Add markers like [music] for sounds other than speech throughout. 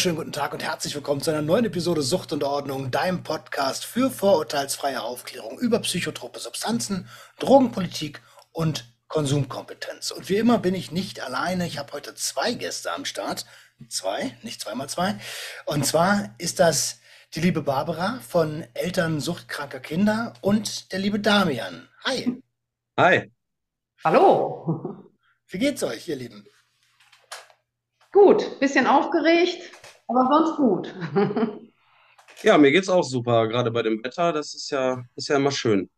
Wunderschönen guten Tag und herzlich willkommen zu einer neuen Episode Sucht und Ordnung, deinem Podcast für vorurteilsfreie Aufklärung über psychotrope Substanzen, Drogenpolitik und Konsumkompetenz. Und wie immer bin ich nicht alleine. Ich habe heute zwei Gäste am Start. Zwei, nicht zweimal zwei. Und zwar ist das die liebe Barbara von Eltern suchtkranker Kinder und der liebe Damian. Hi. Hi. Hallo. Wie geht's euch, ihr Lieben? Gut, bisschen aufgeregt, aber sonst gut. [laughs] Ja, mir geht's auch super, gerade bei dem Wetter. Das ist ja, ist ja immer schön.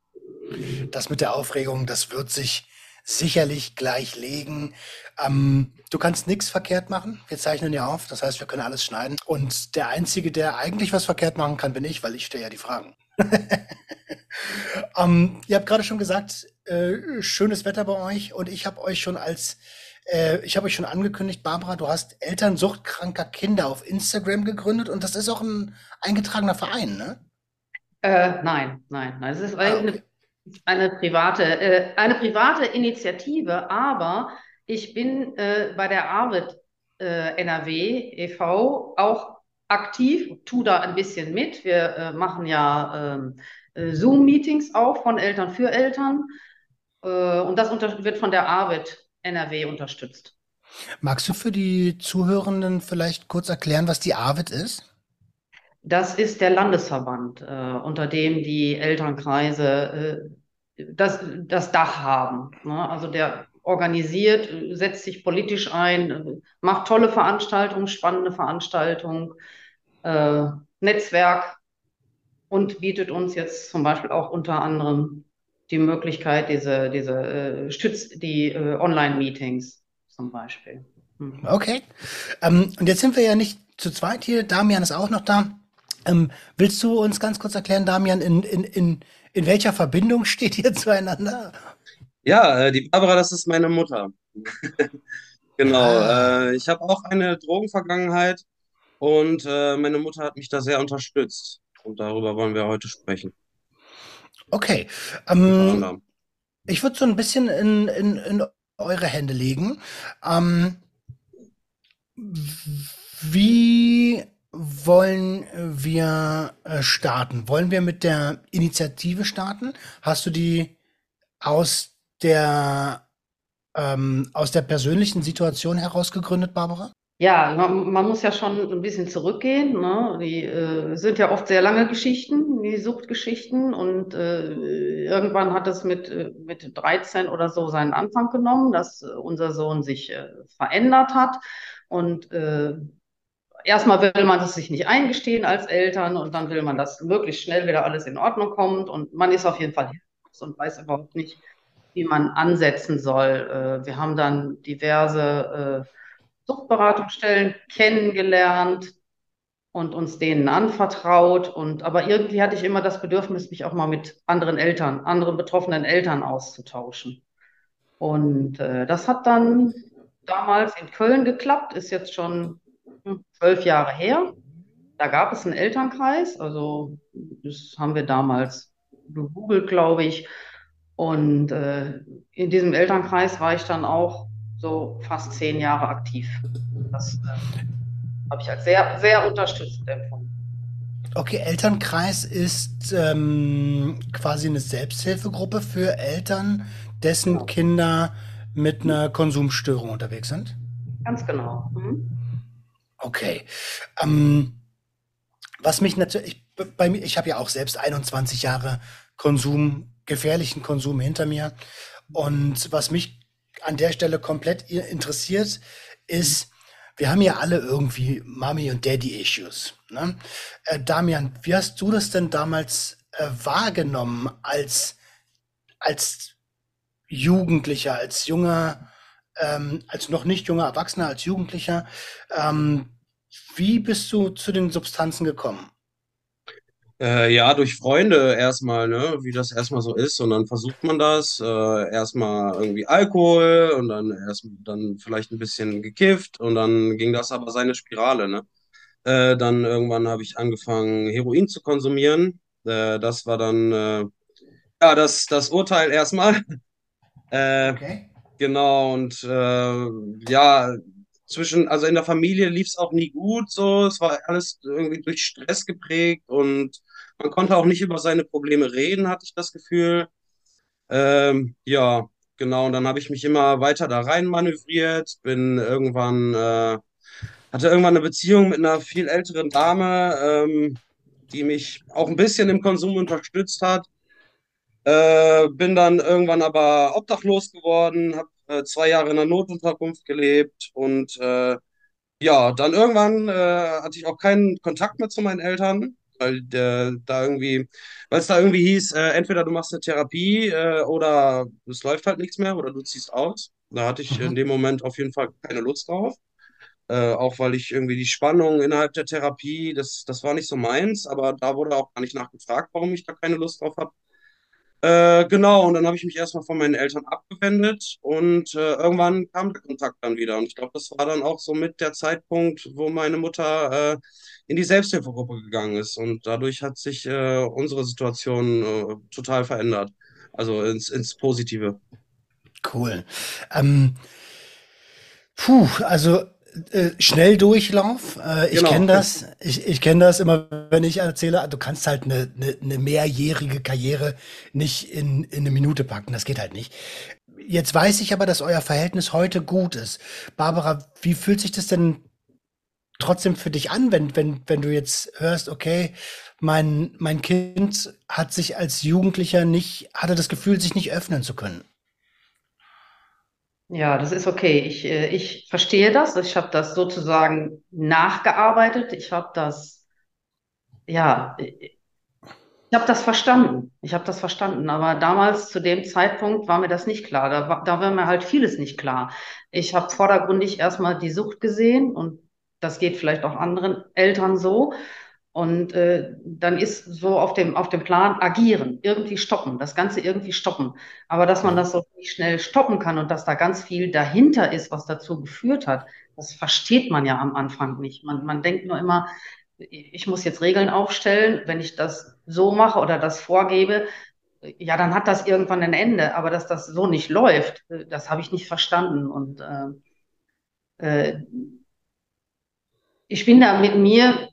Das mit der Aufregung, das wird sich sicherlich gleich legen. Ähm, du kannst nichts verkehrt machen. Wir zeichnen ja auf, das heißt, wir können alles schneiden. Und der Einzige, der eigentlich was verkehrt machen kann, bin ich, weil ich stelle ja die Fragen. [laughs] ähm, ihr habt gerade schon gesagt, äh, schönes Wetter bei euch und ich habe euch schon als äh, ich habe euch schon angekündigt, Barbara, du hast Eltern suchtkranker Kinder auf Instagram gegründet und das ist auch ein eingetragener Verein, ne? Äh, nein, nein, nein. Es ist Ah, eine, eine private, äh, eine private Initiative, aber ich bin äh, bei der Arvid äh, NRW e.V. auch aktiv, tu da ein bisschen mit. Wir äh, machen ja ähm, äh, Zoom-Meetings auch von Eltern für Eltern äh, und das wird von der Arvid NRW unterstützt. Magst du für die Zuhörenden vielleicht kurz erklären, was die ARVID ist? Das ist der Landesverband, äh, unter dem die Elternkreise äh, das, das Dach haben. Ne? Also der organisiert, setzt sich politisch ein, macht tolle Veranstaltungen, spannende Veranstaltungen, äh, Netzwerk und bietet uns jetzt zum Beispiel auch unter anderem die Möglichkeit, diese, diese äh, Stütz, die äh, Online-Meetings zum Beispiel. Mhm. Okay. Ähm, und jetzt sind wir ja nicht zu zweit hier. Damian ist auch noch da. Ähm, willst du uns ganz kurz erklären, Damian, in, in, in, in welcher Verbindung [laughs] steht ihr zueinander? Ja, äh, die Barbara, das ist meine Mutter. [laughs] Genau. Ah, Äh, ich habe auch eine Drogenvergangenheit und äh, meine Mutter hat mich da sehr unterstützt. Und darüber wollen wir heute sprechen, okay. Ähm, ich würde so ein bisschen in, in, in eure Hände legen. Ähm, wie wollen wir äh, starten? Wollen wir mit der Initiative starten? Hast du die aus der, ähm, aus der persönlichen Situation heraus gegründet, Barbara? Ja, man, muss ja schon ein bisschen zurückgehen, ne? Die äh, sind ja oft sehr lange Geschichten, die Suchtgeschichten. Und äh, irgendwann hat es mit, äh, mit 13 oder so seinen Anfang genommen, dass unser Sohn sich äh, verändert hat. Und äh, erstmal will man es sich nicht eingestehen als Eltern und dann will man, dass möglichst schnell wieder alles in Ordnung kommt. Und man ist auf jeden Fall hilflos und weiß überhaupt nicht, wie man ansetzen soll. Äh, wir haben dann diverse Suchtberatungsstellen kennengelernt und uns denen anvertraut. Und aber irgendwie hatte ich immer das Bedürfnis, mich auch mal mit anderen Eltern, anderen betroffenen Eltern auszutauschen. Und äh, das hat dann damals in Köln geklappt, ist jetzt schon zwölf Jahre her. Da gab es einen Elternkreis, also das haben wir damals gegoogelt, glaube ich. Und äh, in diesem Elternkreis war ich dann auch so fast zehn Jahre aktiv. Das äh, habe ich als sehr, sehr unterstützend empfunden. Okay, Elternkreis ist ähm, quasi eine Selbsthilfegruppe für Eltern, dessen Genau, Kinder mit einer Konsumstörung unterwegs sind. ganz genau. Mhm. Okay. Ähm, was mich natürlich, bei mir, ich habe ja auch selbst 21 Jahre Konsum, gefährlichen Konsum hinter mir. Und was mich an der Stelle komplett interessiert, ist, wir haben ja alle irgendwie Mommy- und Daddy-Issues. Ne? Äh, Damian, wie hast du das denn damals äh, wahrgenommen als, als Jugendlicher, als junger, ähm, als noch nicht junger Erwachsener, als Jugendlicher? Ähm, wie bist du zu den Substanzen gekommen? Äh, ja, durch Freunde erstmal, ne, wie das erstmal so ist. Und dann versucht man das. Äh, erstmal irgendwie Alkohol und dann erst dann vielleicht ein bisschen gekifft und dann ging das aber seine Spirale, ne? Äh, dann irgendwann habe ich angefangen, Heroin zu konsumieren. Äh, das war dann äh, ja das, das Urteil erstmal. [laughs] Äh, Okay. genau, und ja, zwischen, also in der Familie lief es auch nie gut so. Es war alles irgendwie durch Stress geprägt und man konnte auch nicht über seine Probleme reden, hatte ich das Gefühl. Ähm, ja, genau. Und dann habe ich mich immer weiter da rein manövriert, bin irgendwann, äh, hatte irgendwann eine Beziehung mit einer viel älteren Dame, ähm, die mich auch ein bisschen im Konsum unterstützt hat. Äh, bin dann irgendwann aber obdachlos geworden, habe äh, zwei Jahre in einer Notunterkunft gelebt und äh, ja, dann irgendwann äh, hatte ich auch keinen Kontakt mehr zu meinen Eltern, weil der, da irgendwie, weil es da irgendwie hieß, äh, entweder du machst eine Therapie äh, oder es läuft halt nichts mehr oder du ziehst aus. Da hatte ich in Mhm. dem Moment auf jeden Fall keine Lust drauf. Äh, auch weil ich irgendwie die Spannung innerhalb der Therapie, das, das war nicht so meins, aber da wurde auch gar nicht nachgefragt, warum ich da keine Lust drauf habe. Äh, genau, und dann habe ich mich erstmal von meinen Eltern abgewendet und äh, irgendwann kam der Kontakt dann wieder. Und ich glaube, das war dann auch so mit der Zeitpunkt, wo meine Mutter äh, in die Selbsthilfegruppe gegangen ist. Und dadurch hat sich äh, unsere Situation äh, total verändert. Also ins, ins Positive. Cool. Ähm, puh, also Schnelldurchlauf. Äh, ich Genau. kenne das. Ich, ich kenne das immer, wenn ich erzähle, du kannst halt eine, eine, eine mehrjährige Karriere nicht in, in eine Minute packen. Das geht halt nicht. Jetzt weiß ich aber, dass euer Verhältnis heute gut ist. Barbara, wie fühlt sich das denn trotzdem für dich an, wenn, wenn, wenn du jetzt hörst, okay, mein, mein Kind hat sich als Jugendlicher nicht, hatte das Gefühl, sich nicht öffnen zu können? Ja, das ist okay. Ich, äh, ich verstehe das. Ich habe das sozusagen nachgearbeitet. Ich habe das, ja, ich habe das verstanden. Ich habe das verstanden. Aber damals, zu dem Zeitpunkt, war mir das nicht klar. Da war, da war mir halt vieles nicht klar. Ich habe vordergründig erstmal die Sucht gesehen und das geht vielleicht auch anderen Eltern so. Und äh, dann ist so auf dem, auf dem Plan agieren, irgendwie stoppen, das Ganze irgendwie stoppen. Aber dass man das so nicht schnell stoppen kann und dass da ganz viel dahinter ist, was dazu geführt hat, das versteht man ja am Anfang nicht. Man, man denkt nur immer, ich muss jetzt Regeln aufstellen, wenn ich das so mache oder das vorgebe, ja, dann hat das irgendwann ein Ende. Aber dass das so nicht läuft, äh, das habe ich nicht verstanden. Und äh, äh, ich bin da mit mir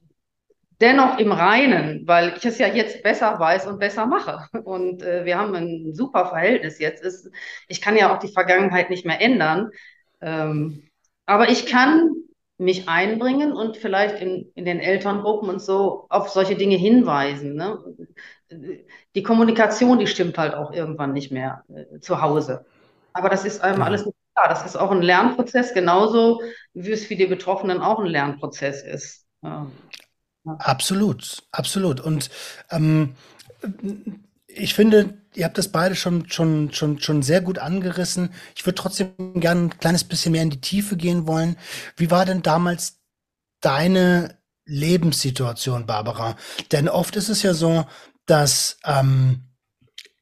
dennoch im Reinen, weil ich es ja jetzt besser weiß und besser mache. Und äh, wir haben ein super Verhältnis jetzt. Ist, ich kann ja auch die Vergangenheit nicht mehr ändern. Ähm, aber ich kann mich einbringen und vielleicht in, in den Elterngruppen und so auf solche Dinge hinweisen. Ne? Die Kommunikation, die stimmt halt auch irgendwann nicht mehr äh, zu Hause. Aber das ist einem Ja. alles nicht klar. Das ist auch ein Lernprozess, genauso wie es für die Betroffenen auch ein Lernprozess ist. Ja. Absolut, absolut. Und ähm, ich finde, ihr habt das beide schon, schon, schon, schon sehr gut angerissen. Ich würde trotzdem gerne ein kleines bisschen mehr in die Tiefe gehen wollen. Wie war denn damals deine Lebenssituation, Barbara? Denn oft ist es ja so, dass ähm,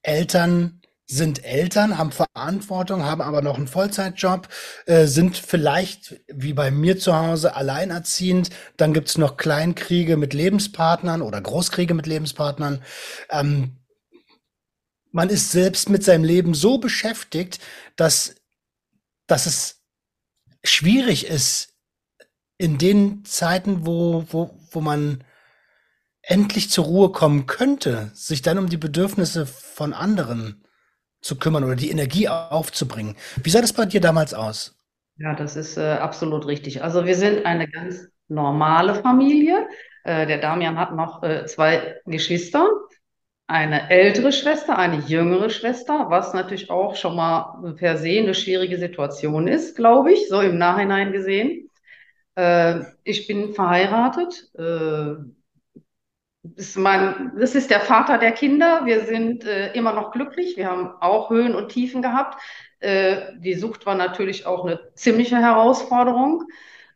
Eltern sind Eltern, haben Verantwortung, haben aber noch einen Vollzeitjob, äh, sind vielleicht, wie bei mir zu Hause, alleinerziehend. Dann gibt's noch Kleinkriege mit Lebenspartnern oder Großkriege mit Lebenspartnern. Ähm, man ist selbst mit seinem Leben so beschäftigt, dass, dass es schwierig ist, in den Zeiten, wo, wo, wo man endlich zur Ruhe kommen könnte, sich dann um die Bedürfnisse von anderen zu kümmern oder die Energie aufzubringen. Wie sah das bei dir damals aus? Ja, das ist äh, absolut richtig. Also wir sind eine ganz normale Familie. Äh, der Damian hat noch äh, zwei Geschwister, eine ältere Schwester, eine jüngere Schwester, was natürlich auch schon mal per se eine schwierige Situation ist, glaube ich, so im Nachhinein gesehen. Äh, ich bin verheiratet. Ist mein, das ist der Vater der Kinder. Wir sind äh, immer noch glücklich. Wir haben auch Höhen und Tiefen gehabt. Äh, die Sucht war natürlich auch eine ziemliche Herausforderung.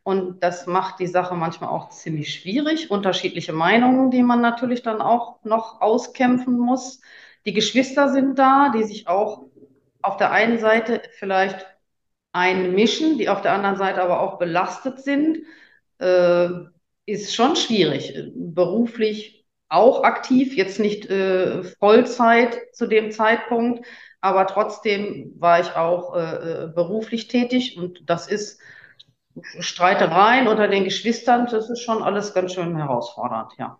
Und das macht die Sache manchmal auch ziemlich schwierig. Unterschiedliche Meinungen, die man natürlich dann auch noch auskämpfen muss. Die Geschwister sind da, die sich auch auf der einen Seite vielleicht einmischen, die auf der anderen Seite aber auch belastet sind. Äh, ist schon schwierig. Beruflich auch aktiv, jetzt nicht äh, Vollzeit zu dem Zeitpunkt, aber trotzdem war ich auch äh, beruflich tätig und das ist Streitereien unter den Geschwistern, das ist schon alles ganz schön herausfordernd, ja.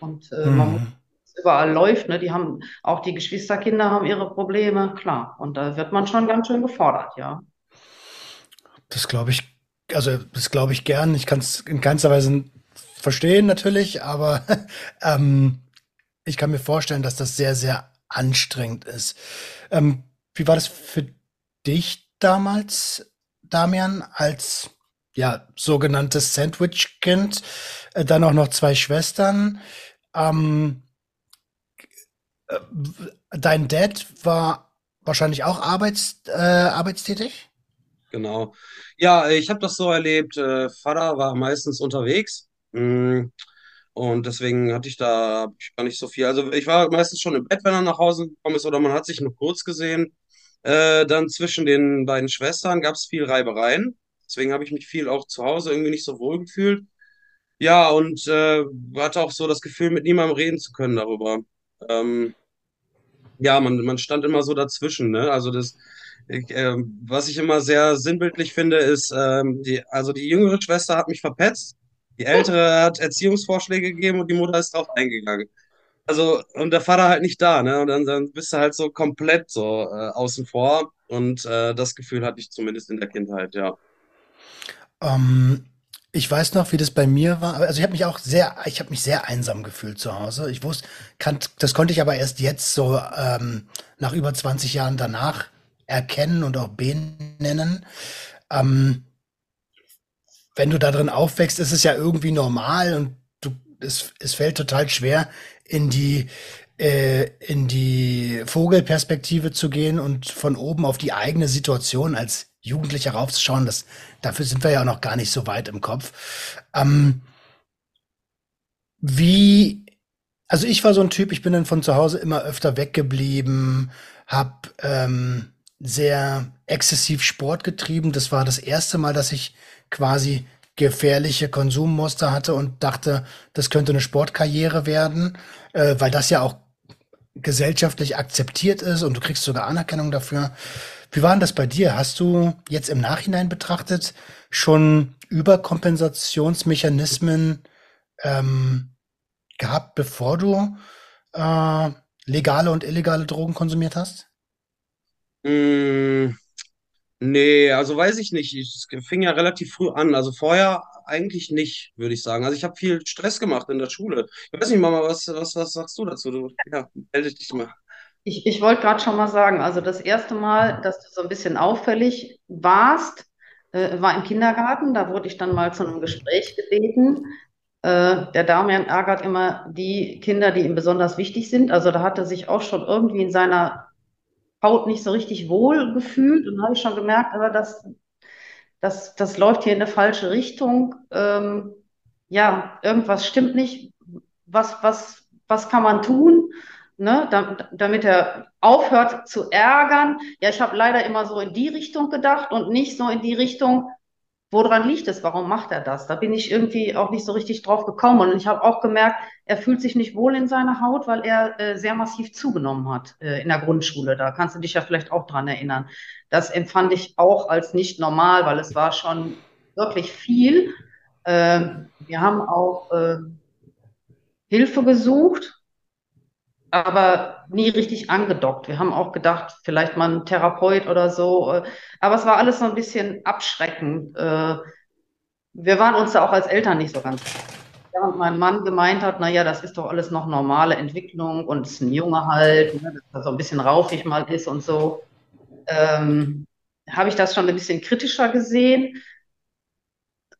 Und äh, man muss Mhm. überall läuft, ne? Die haben auch die Geschwisterkinder haben ihre Probleme, klar. Und da wird man schon ganz schön gefordert, ja. Das glaube ich, also das glaube ich gern. Ich kann es in keinster Weise verstehen natürlich, aber [laughs] ähm, ich kann mir vorstellen, dass das sehr, sehr anstrengend ist. Ähm, wie war das für dich damals, Damian, als ja, sogenanntes Sandwich-Kind, äh, dann auch noch zwei Schwestern? Ähm, äh, dein Dad war wahrscheinlich auch arbeits, äh, arbeitstätig? Genau. Ja, ich habe das so erlebt. Äh, Vater war meistens unterwegs. Mm, Und deswegen hatte ich da gar nicht so viel. Also ich war meistens schon im Bett, wenn er nach Hause gekommen ist, oder man hat sich nur kurz gesehen. Äh, dann zwischen den beiden Schwestern gab es viel Reibereien. Deswegen habe ich mich viel auch zu Hause irgendwie nicht so wohl gefühlt. Ja, und äh, hatte auch so das Gefühl, mit niemandem reden zu können darüber. Ähm, ja, man, man stand immer so dazwischen, ne? Also das, ich, ähm, was ich immer sehr sinnbildlich finde, ist, ähm, die, also die jüngere Schwester hat mich verpetzt, die ältere hat Erziehungsvorschläge gegeben und die Mutter ist drauf eingegangen. Also, und der Vater halt nicht da, ne? Und dann, dann bist du halt so komplett so äh, außen vor. Und äh, das Gefühl hatte ich zumindest in der Kindheit, ja. Ähm, ich weiß noch, wie das bei mir war. Also ich habe mich auch sehr, ich habe mich sehr einsam gefühlt zu Hause. Ich wusste, kann, das konnte ich aber erst jetzt so ähm, nach über 20 Jahren danach erkennen und auch benennen. Ähm, wenn du da drin aufwächst, ist es ja irgendwie normal und du, es, es fällt total schwer, in die, äh, in die Vogelperspektive zu gehen und von oben auf die eigene Situation als Jugendlicher raufzuschauen. Das, dafür sind wir ja auch noch gar nicht so weit im Kopf. Ähm, wie, also ich war so ein Typ, ich bin dann von zu Hause immer öfter weggeblieben, hab ähm, sehr exzessiv Sport getrieben. Das war das erste Mal, dass ich quasi gefährliche Konsummuster hatte und dachte, das könnte eine Sportkarriere werden, äh, weil das ja auch gesellschaftlich akzeptiert ist und du kriegst sogar Anerkennung dafür. Wie war denn das bei dir? Hast du jetzt im Nachhinein betrachtet schon Überkompensationsmechanismen ähm, gehabt, bevor du äh, legale und illegale Drogen konsumiert hast? Mm, nee, also weiß ich nicht. Es fing ja relativ früh an. Also vorher eigentlich nicht, würde ich sagen. Also ich habe viel Stress gemacht in der Schule. Ich weiß nicht, Mama, was, was, was sagst du dazu? Du, ja, melde dich mal. Ich, ich wollte gerade schon mal sagen, also das erste Mal, dass du so ein bisschen auffällig warst, äh, war im Kindergarten. Da wurde ich dann mal zu einem Gespräch gebeten. Äh, der Damian ärgert immer die Kinder, die ihm besonders wichtig sind. Also da hat er sich auch schon irgendwie in seiner Haut nicht so richtig wohl gefühlt. Und habe ich schon gemerkt, aber das, das, das läuft hier in eine falsche Richtung. Ähm, ja, irgendwas stimmt nicht. Was, was, was kann man tun, ne, da- damit er aufhört zu ärgern? Ja, ich habe leider immer so in die Richtung gedacht und nicht so in die Richtung, woran liegt es? Warum macht er das? Da bin ich irgendwie auch nicht so richtig drauf gekommen. Und ich habe auch gemerkt, er fühlt sich nicht wohl in seiner Haut, weil er äh, sehr massiv zugenommen hat äh, in der Grundschule. Da kannst du dich ja vielleicht auch dran erinnern. Das empfand ich auch als nicht normal, weil es war schon wirklich viel. Ähm, wir haben auch äh, Hilfe gesucht, aber nie richtig angedockt. Wir haben auch gedacht, vielleicht mal ein Therapeut oder so. äh, Aber es war alles so ein bisschen abschreckend. Äh, Wir waren uns da auch als Eltern nicht so ganz. Während mein Mann gemeint hat, na ja, das ist doch alles noch normale Entwicklung und ist ein Junge halt, ne, dass er so ein bisschen rauchig mal ist und so, ähm, habe ich das schon ein bisschen kritischer gesehen.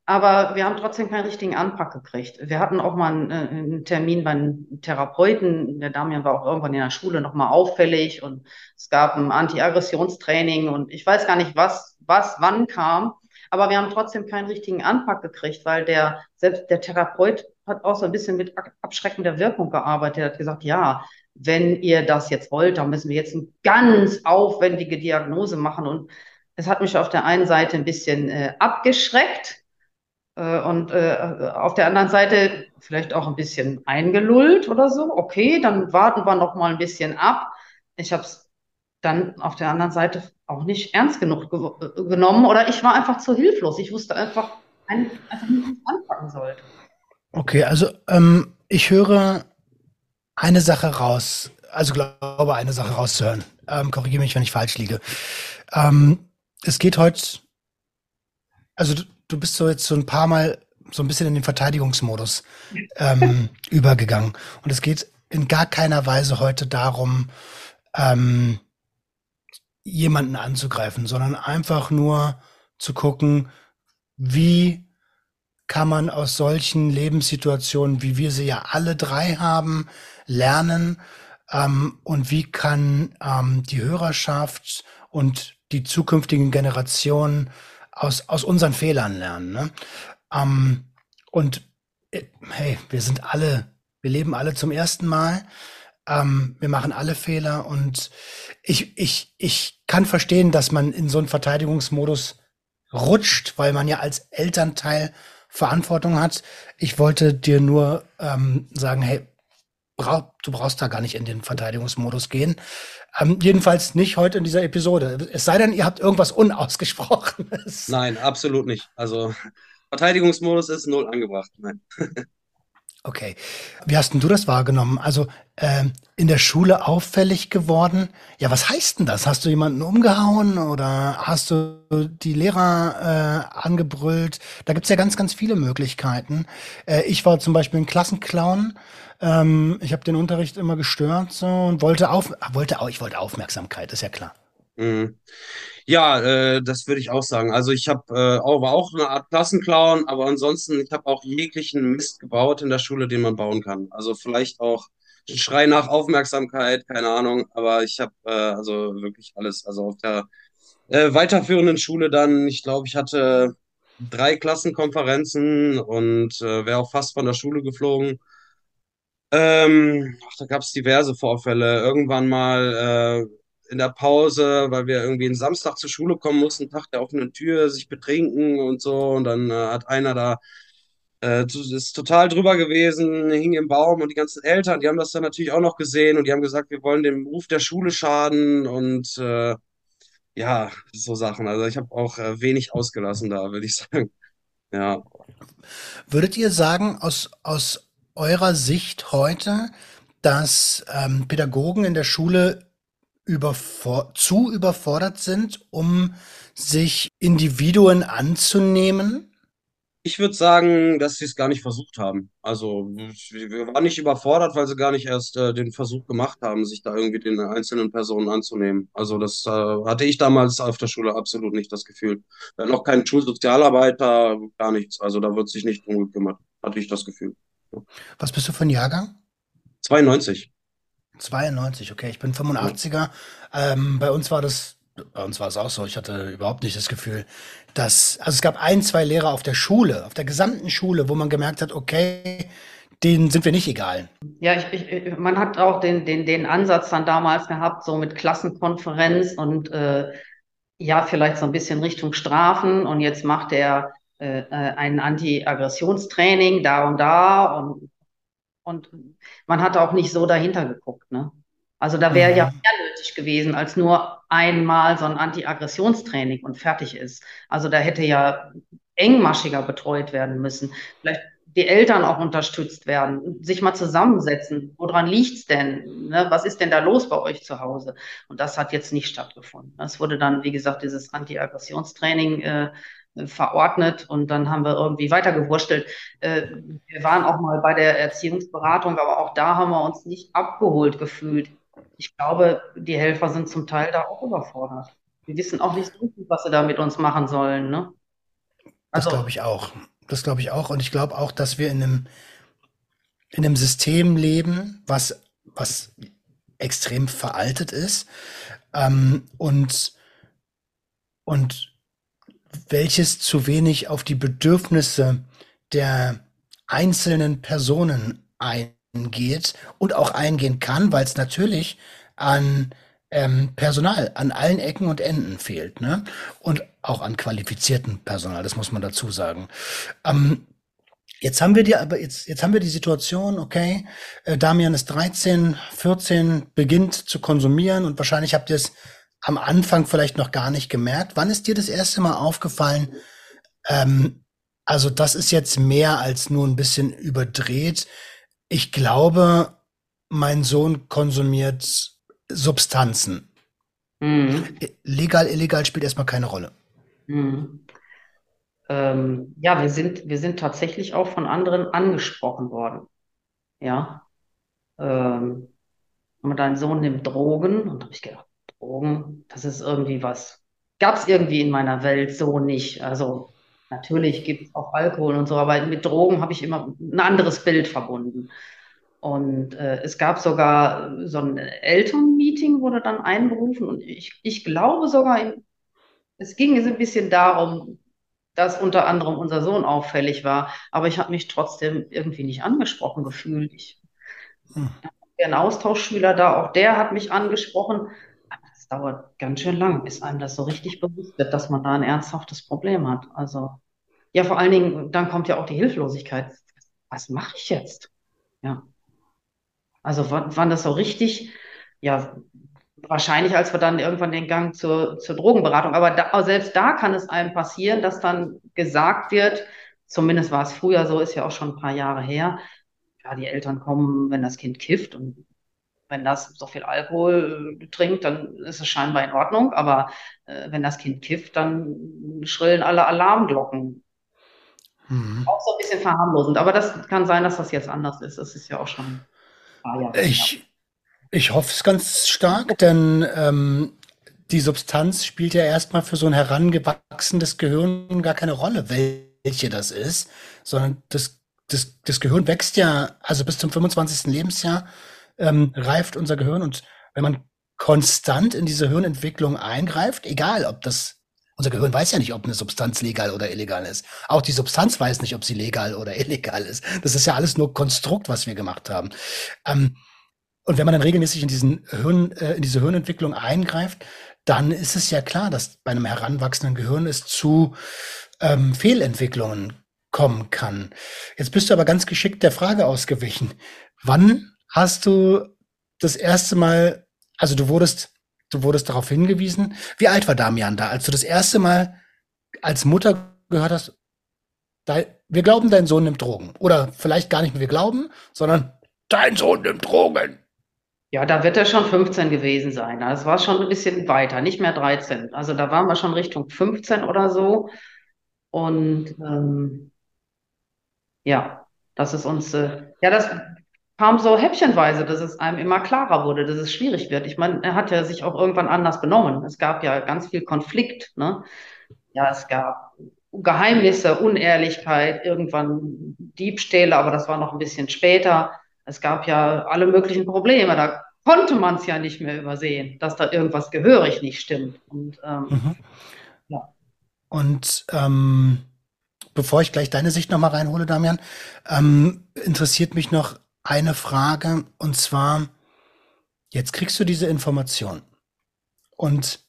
Aber wir haben trotzdem keinen richtigen Anpack gekriegt. Wir hatten auch mal einen, äh, einen Termin beim Therapeuten. Der Damian war auch irgendwann in der Schule nochmal auffällig und es gab ein Anti-Aggressionstraining und ich weiß gar nicht, was, was wann kam. Aber wir haben trotzdem keinen richtigen Anpack gekriegt, weil der, selbst der Therapeut hat auch so ein bisschen mit abschreckender Wirkung gearbeitet. Er hat gesagt, ja, wenn ihr das jetzt wollt, dann müssen wir jetzt eine ganz aufwendige Diagnose machen. Und es hat mich auf der einen Seite ein bisschen äh, abgeschreckt äh, und äh, auf der anderen Seite vielleicht auch ein bisschen eingelullt oder so. Okay, dann warten wir noch mal ein bisschen ab. Ich habe es dann auf der anderen Seite auch nicht ernst genug ge genommen oder ich war einfach zu hilflos. Ich wusste einfach, einfach nicht, wie ich anfangen sollte. Okay, also ähm, ich höre eine Sache raus, also glaube eine Sache rauszuhören. Ähm, Korrigiere mich, wenn ich falsch liege. Ähm, es geht heute, also du, du, bist so jetzt so ein paar Mal so ein bisschen in den Verteidigungsmodus ähm, [laughs] übergegangen. Und es geht in gar keiner Weise heute darum, ähm, jemanden anzugreifen, sondern einfach nur zu gucken, wie kann man aus solchen Lebenssituationen, wie wir sie ja alle drei haben, lernen ähm, und wie kann ähm, die Hörerschaft und die zukünftigen Generationen aus, aus unseren Fehlern lernen. Ne? Ähm, und äh, hey, wir sind alle, wir leben alle zum ersten Mal. Ähm, wir machen alle Fehler und ich, ich, ich kann verstehen, dass man in so einen Verteidigungsmodus rutscht, weil man ja als Elternteil Verantwortung hat. Ich wollte dir nur ähm, sagen, hey, brauch, du brauchst da gar nicht in den Verteidigungsmodus gehen. Ähm, jedenfalls nicht heute in dieser Episode. Es sei denn, ihr habt irgendwas Unausgesprochenes. Nein, absolut nicht. Also Verteidigungsmodus ist null angebracht. Nein. [laughs] Okay. Wie hast denn du das wahrgenommen? Also äh, in der Schule auffällig geworden? Ja, was heißt denn das? Hast du jemanden umgehauen oder hast du die Lehrer äh, angebrüllt? Da gibt's ja ganz, ganz viele Möglichkeiten. Äh, ich war zum Beispiel ein Klassenclown. Ähm, ich habe den Unterricht immer gestört so und wollte auf, wollte auch, ich wollte Aufmerksamkeit, ist ja klar. Mhm. Ja, äh, das würde ich auch sagen. Also ich habe äh, auch, war auch eine Art Klassenclown, aber ansonsten, ich habe auch jeglichen Mist gebaut in der Schule, den man bauen kann. Also vielleicht auch ein Schrei nach Aufmerksamkeit, keine Ahnung, aber ich habe äh, also wirklich alles. Also auf der äh, weiterführenden Schule dann, ich glaube, ich hatte drei Klassenkonferenzen und äh, wäre auch fast von der Schule geflogen. Ähm, ach, da gab es diverse Vorfälle. Irgendwann mal äh, in der Pause, weil wir irgendwie einen Samstag zur Schule kommen mussten, Tag der offenen Tür, sich betrinken und so. Und dann äh, hat einer da, äh, ist total drüber gewesen, hing im Baum und die ganzen Eltern, die haben das dann natürlich auch noch gesehen und die haben gesagt, wir wollen dem Ruf der Schule schaden und äh, ja, so Sachen. Also ich habe auch äh, wenig ausgelassen da, würde ich sagen. Ja. Würdet ihr sagen, aus, aus eurer Sicht heute, dass ähm, Pädagogen in der Schule überfor zu überfordert sind, um sich Individuen anzunehmen? Ich würde sagen, dass sie es gar nicht versucht haben. Also wir waren nicht überfordert, weil sie gar nicht erst äh, den Versuch gemacht haben, sich da irgendwie den einzelnen Personen anzunehmen. Also das äh, hatte ich damals auf der Schule absolut nicht das Gefühl. Äh, noch kein Schulsozialarbeiter, gar nichts. Also da wird sich nicht drum gekümmert, hatte ich das Gefühl. Was bist du für ein Jahrgang? 92. 92, okay. Ich bin 85er. Ähm, bei uns war das, bei uns war es auch so. Ich hatte überhaupt nicht das Gefühl, dass, also es gab ein, zwei Lehrer auf der Schule, auf der gesamten Schule, wo man gemerkt hat, okay, denen sind wir nicht egal. Ja, ich, ich, man hat auch den, den, den Ansatz dann damals gehabt, so mit Klassenkonferenz und äh, ja, vielleicht so ein bisschen Richtung Strafen und jetzt macht der äh, äh, ein Anti-Aggressionstraining da und da und, und man hat auch nicht so dahinter geguckt. Ne? Also da wäre mhm. ja mehr nötig gewesen als nur einmal so ein Anti-Aggressionstraining und fertig ist. Also da hätte ja engmaschiger betreut werden müssen. Vielleicht die Eltern auch unterstützt werden, sich mal zusammensetzen. Woran liegt's denn? Ne? Was ist denn da los bei euch zu Hause? Und das hat jetzt nicht stattgefunden. Es wurde dann, wie gesagt, dieses Anti-Aggressionstraining äh, verordnet und dann haben wir irgendwie weitergewurstelt. Äh, wir waren auch mal bei der Erziehungsberatung, aber auch da haben wir uns nicht abgeholt gefühlt. Ich glaube, die Helfer sind zum Teil da auch überfordert. Wir wissen auch nicht so gut, was sie da mit uns machen sollen. Ne? Also, das glaube ich auch. Das glaube ich auch. Und ich glaube auch, dass wir in einem, in einem System leben, was, was extrem veraltet ist. Ähm, und, und welches zu wenig auf die Bedürfnisse der einzelnen Personen eingeht und auch eingehen kann, weil es natürlich an ähm, Personal an allen Ecken und Enden fehlt, ne? Und auch an qualifizierten Personal, das muss man dazu sagen. Ähm, Jetzt haben wir die, aber jetzt, jetzt haben wir die Situation, okay, äh, Damian ist 13, 14, beginnt zu konsumieren und wahrscheinlich habt ihr es am Anfang vielleicht noch gar nicht gemerkt. Wann ist dir das erste Mal aufgefallen? Ähm, also das ist jetzt mehr als nur ein bisschen überdreht. Ich glaube, mein Sohn konsumiert Substanzen. Mhm. Legal, illegal spielt erstmal keine Rolle. Mhm. Ähm, ja, wir sind, wir sind tatsächlich auch von anderen angesprochen worden. Ja. Ähm, aber dein Sohn nimmt Drogen und da habe ich gedacht, Drogen, das ist irgendwie was. Gab es irgendwie in meiner Welt so nicht. Also natürlich gibt es auch Alkohol und so, aber mit Drogen habe ich immer ein anderes Bild verbunden. Und äh, es gab sogar so ein Elternmeeting, wurde dann einberufen und ich, ich glaube sogar, in, es ging ein bisschen darum, dass unter anderem unser Sohn auffällig war, aber ich habe mich trotzdem irgendwie nicht angesprochen gefühlt. Ich hm. ein Austauschschüler da, auch der hat mich angesprochen. Dauert ganz schön lang, bis einem das so richtig bewusst wird, dass man da ein ernsthaftes Problem hat. Also ja, vor allen Dingen, dann kommt ja auch die Hilflosigkeit. Was mache ich jetzt? Ja. Also wann, wann das so richtig, ja, wahrscheinlich, als wir dann irgendwann den Gang zur, zur Drogenberatung. Aber da, selbst da kann es einem passieren, dass dann gesagt wird, zumindest war es früher so, ist ja auch schon ein paar Jahre her, ja, die Eltern kommen, wenn das Kind kifft und wenn das so viel Alkohol trinkt, dann ist es scheinbar in Ordnung. Aber äh, wenn das Kind kifft, dann schrillen alle Alarmglocken. Mhm. Auch so ein bisschen verharmlosend. Aber das kann sein, dass das jetzt anders ist. Das ist ja auch schon ein Jahre. Ich, ich hoffe es ganz stark, denn ähm, die Substanz spielt ja erstmal für so ein herangewachsenes Gehirn gar keine Rolle, welche das ist, sondern das, das, das Gehirn wächst ja, also bis zum 25. Lebensjahr ähm, reift unser Gehirn und wenn man konstant in diese Hirnentwicklung eingreift, egal ob das unser Gehirn weiß ja nicht, ob eine Substanz legal oder illegal ist. Auch die Substanz weiß nicht, ob sie legal oder [laughs] illegal ist. Das ist ja alles nur Konstrukt, was wir gemacht haben. Ähm, und wenn man dann regelmäßig in, diesen Hirn, äh, in diese Hirnentwicklung eingreift, dann ist es ja klar, dass bei einem heranwachsenden Gehirn es zu ähm, Fehlentwicklungen kommen kann. Jetzt bist du aber ganz geschickt der Frage ausgewichen. Wann hast du das erste Mal, also du wurdest, du wurdest darauf hingewiesen. Wie alt war Damian da, als du das erste Mal als Mutter gehört hast, wir glauben, dein Sohn nimmt Drogen. Oder vielleicht gar nicht mehr wir glauben, sondern dein Sohn nimmt Drogen. Ja, da wird er schon 15 gewesen sein. Das war schon ein bisschen weiter, nicht mehr 13. Also da waren wir schon Richtung 15 oder so. Und ähm, ja, das ist uns, äh, ja, das kam so häppchenweise, dass es einem immer klarer wurde, dass es schwierig wird. Ich meine, er hat ja sich auch irgendwann anders benommen. Es gab ja ganz viel Konflikt. Ne? Ja, es gab Geheimnisse, Unehrlichkeit, irgendwann Diebstähle, aber das war noch ein bisschen später. Es gab ja alle möglichen Probleme. Da konnte man es ja nicht mehr übersehen, dass da irgendwas gehörig nicht stimmt. Und, ähm, mhm. ja. Und ähm, bevor ich gleich deine Sicht nochmal reinhole, Damian, ähm, interessiert mich noch eine Frage. Und zwar, jetzt kriegst du diese Information. Und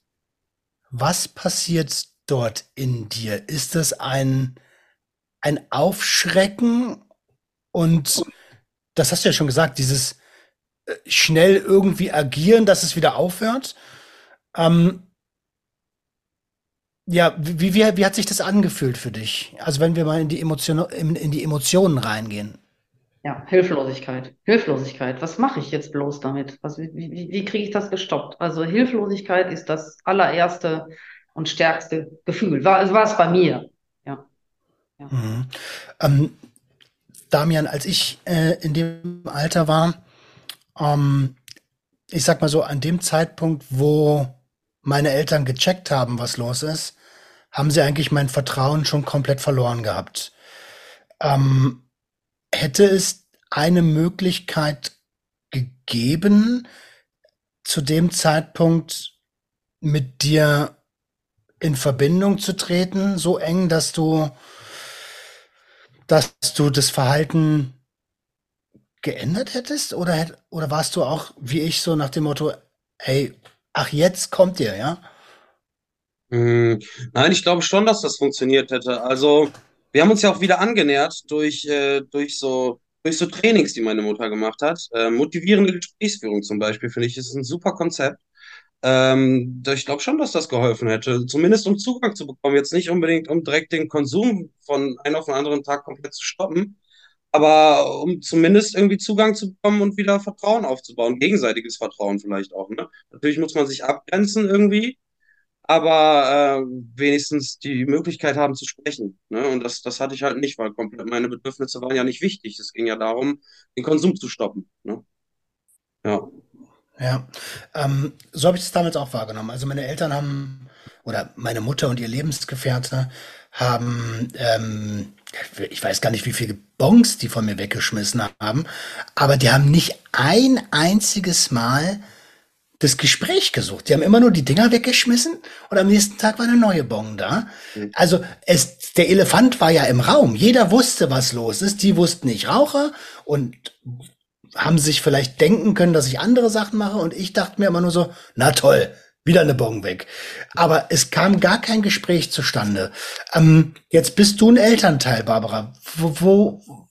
was passiert dort in dir? Ist das ein, ein Aufschrecken und das hast du ja schon gesagt, dieses äh, schnell irgendwie agieren, dass es wieder aufhört. Ähm, ja, wie, wie, wie hat sich das angefühlt für dich? Also wenn wir mal in die, Emotion, in, in die Emotionen reingehen. Ja, Hilflosigkeit. Hilflosigkeit. Was mache ich jetzt bloß damit? Was, wie wie, wie kriege ich das gestoppt? Also Hilflosigkeit ist das allererste und stärkste Gefühl. War, war es bei mir. Ja. ja. Mhm. Ähm, Damian, als ich äh, in dem Alter war, ähm, ich sag mal so, an dem Zeitpunkt, wo meine Eltern gecheckt haben, was los ist, haben sie eigentlich mein Vertrauen schon komplett verloren gehabt. Ähm, hätte es eine Möglichkeit gegeben, zu dem Zeitpunkt mit dir in Verbindung zu treten, so eng, dass du dass du das Verhalten geändert hättest? Oder, oder warst du auch wie ich so nach dem Motto, hey, ach, jetzt kommt ihr, ja? Hm, nein, ich glaube schon, dass das funktioniert hätte. Also, wir haben uns ja auch wieder angenähert durch, äh, durch so, durch so Trainings, die meine Mutter gemacht hat. Äh, motivierende Gesprächsführung zum Beispiel, finde ich, ist ein super Konzept. Ähm, ich glaube schon, dass das geholfen hätte, zumindest um Zugang zu bekommen. Jetzt nicht unbedingt, um direkt den Konsum von einem auf den anderen Tag komplett zu stoppen, aber um zumindest irgendwie Zugang zu bekommen und wieder Vertrauen aufzubauen, gegenseitiges Vertrauen vielleicht auch. Ne? Natürlich muss man sich abgrenzen irgendwie, aber äh, wenigstens die Möglichkeit haben zu sprechen. Ne? Und das, das hatte ich halt nicht, weil komplett meine Bedürfnisse waren ja nicht wichtig. Es ging ja darum, den Konsum zu stoppen. Ne? Ja. Ja, ähm, so habe ich es damals auch wahrgenommen. Also meine Eltern haben, oder meine Mutter und ihr Lebensgefährte haben, ähm, ich weiß gar nicht, wie viele Bons die von mir weggeschmissen haben, aber die haben nicht ein einziges Mal das Gespräch gesucht. Die haben immer nur die Dinger weggeschmissen und am nächsten Tag war eine neue Bon da. Mhm. Also es, der Elefant war ja im Raum. Jeder wusste, was los ist. Die wussten nicht Raucher und haben sich vielleicht denken können, dass ich andere Sachen mache und ich dachte mir immer nur so, na toll, wieder eine Bon weg. Aber es kam gar kein Gespräch zustande. Ähm, jetzt bist du ein Elternteil, Barbara. Wo, wo,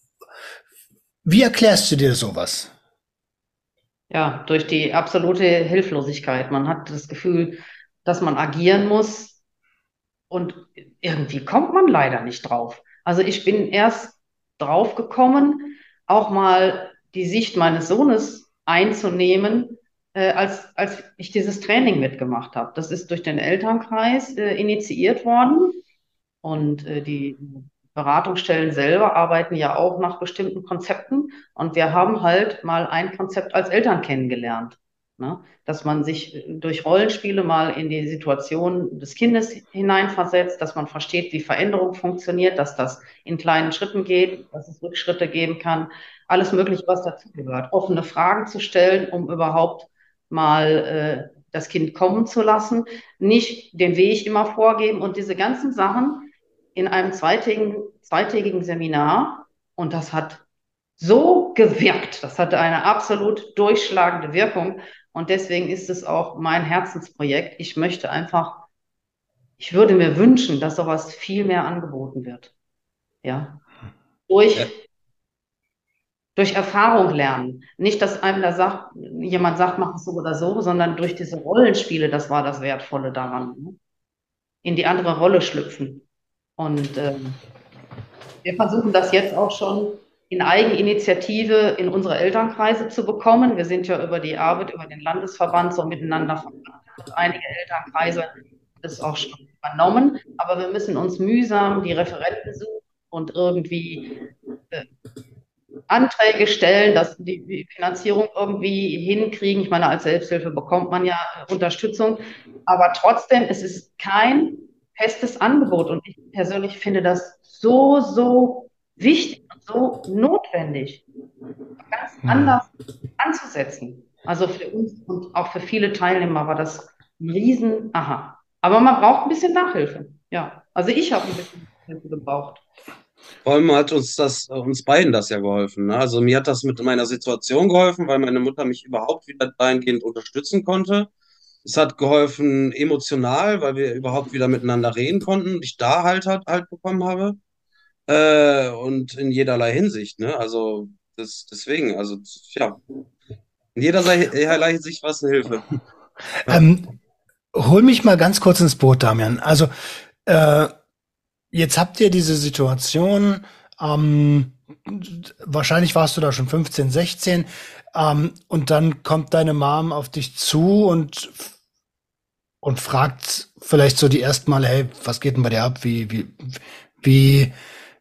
wie erklärst du dir sowas? Ja, durch die absolute Hilflosigkeit. Man hat das Gefühl, dass man agieren muss und irgendwie kommt man leider nicht drauf. Also ich bin erst drauf gekommen, auch mal die Sicht meines Sohnes einzunehmen, äh, als, als ich dieses Training mitgemacht habe. Das ist durch den Elternkreis äh, initiiert worden und äh, die Beratungsstellen selber arbeiten ja auch nach bestimmten Konzepten und wir haben halt mal ein Konzept als Eltern kennengelernt. Ne? Dass man sich durch Rollenspiele mal in die Situation des Kindes hineinversetzt, dass man versteht, wie Veränderung funktioniert, dass das in kleinen Schritten geht, dass es Rückschritte geben kann, alles Mögliche, was dazugehört. Offene Fragen zu stellen, um überhaupt mal äh, das Kind kommen zu lassen, nicht den Weg immer vorgeben und diese ganzen Sachen in einem zweitägigen, zweitägigen Seminar. Und das hat so gewirkt. Das hatte eine absolut durchschlagende Wirkung. Und deswegen ist es auch mein Herzensprojekt. Ich möchte einfach, ich würde mir wünschen, dass sowas viel mehr angeboten wird. Ja. Durch ja durch Erfahrung lernen. Nicht, dass einem da sagt, jemand sagt, mach es so oder so, sondern durch diese Rollenspiele, das war das Wertvolle daran. Ne? In die andere Rolle schlüpfen. Und ähm, wir versuchen das jetzt auch schon in Eigeninitiative in unsere Elternkreise zu bekommen. Wir sind ja über die Arbeit, über den Landesverband so miteinander verbunden. Einige Elternkreise das auch schon übernommen, aber wir müssen uns mühsam die Referenten suchen und irgendwie äh, Anträge stellen, dass die Finanzierung irgendwie hinkriegen. Ich meine, als Selbsthilfe bekommt man ja Unterstützung, aber trotzdem, es ist kein festes Angebot und ich persönlich finde das so, so wichtig und so notwendig, ganz hm. anders anzusetzen. Also für uns und auch für viele Teilnehmer war das ein Riesen, aha. Aber man braucht ein bisschen Nachhilfe. Ja, also ich habe ein bisschen Nachhilfe gebraucht. Vor allem hat uns das, uns beiden das ja geholfen. Ne? Also mir hat das mit meiner Situation geholfen, weil meine Mutter mich überhaupt wieder dahingehend unterstützen konnte. Es hat geholfen emotional, weil wir überhaupt wieder miteinander reden konnten und ich da halt halt, halt bekommen habe. Äh, und in jederlei Hinsicht, ne? Also das, deswegen, also ja, in jederlei Hinsicht war es eine Hilfe. [laughs] Ähm, hol mich mal ganz kurz ins Boot, Damian. Also äh, Jetzt habt ihr diese Situation, ähm, wahrscheinlich warst du da schon 15, 16, ähm, und dann kommt deine Mom auf dich zu und, und fragt vielleicht so die ersten Male, hey, was geht denn bei dir ab? Wie, wie, wie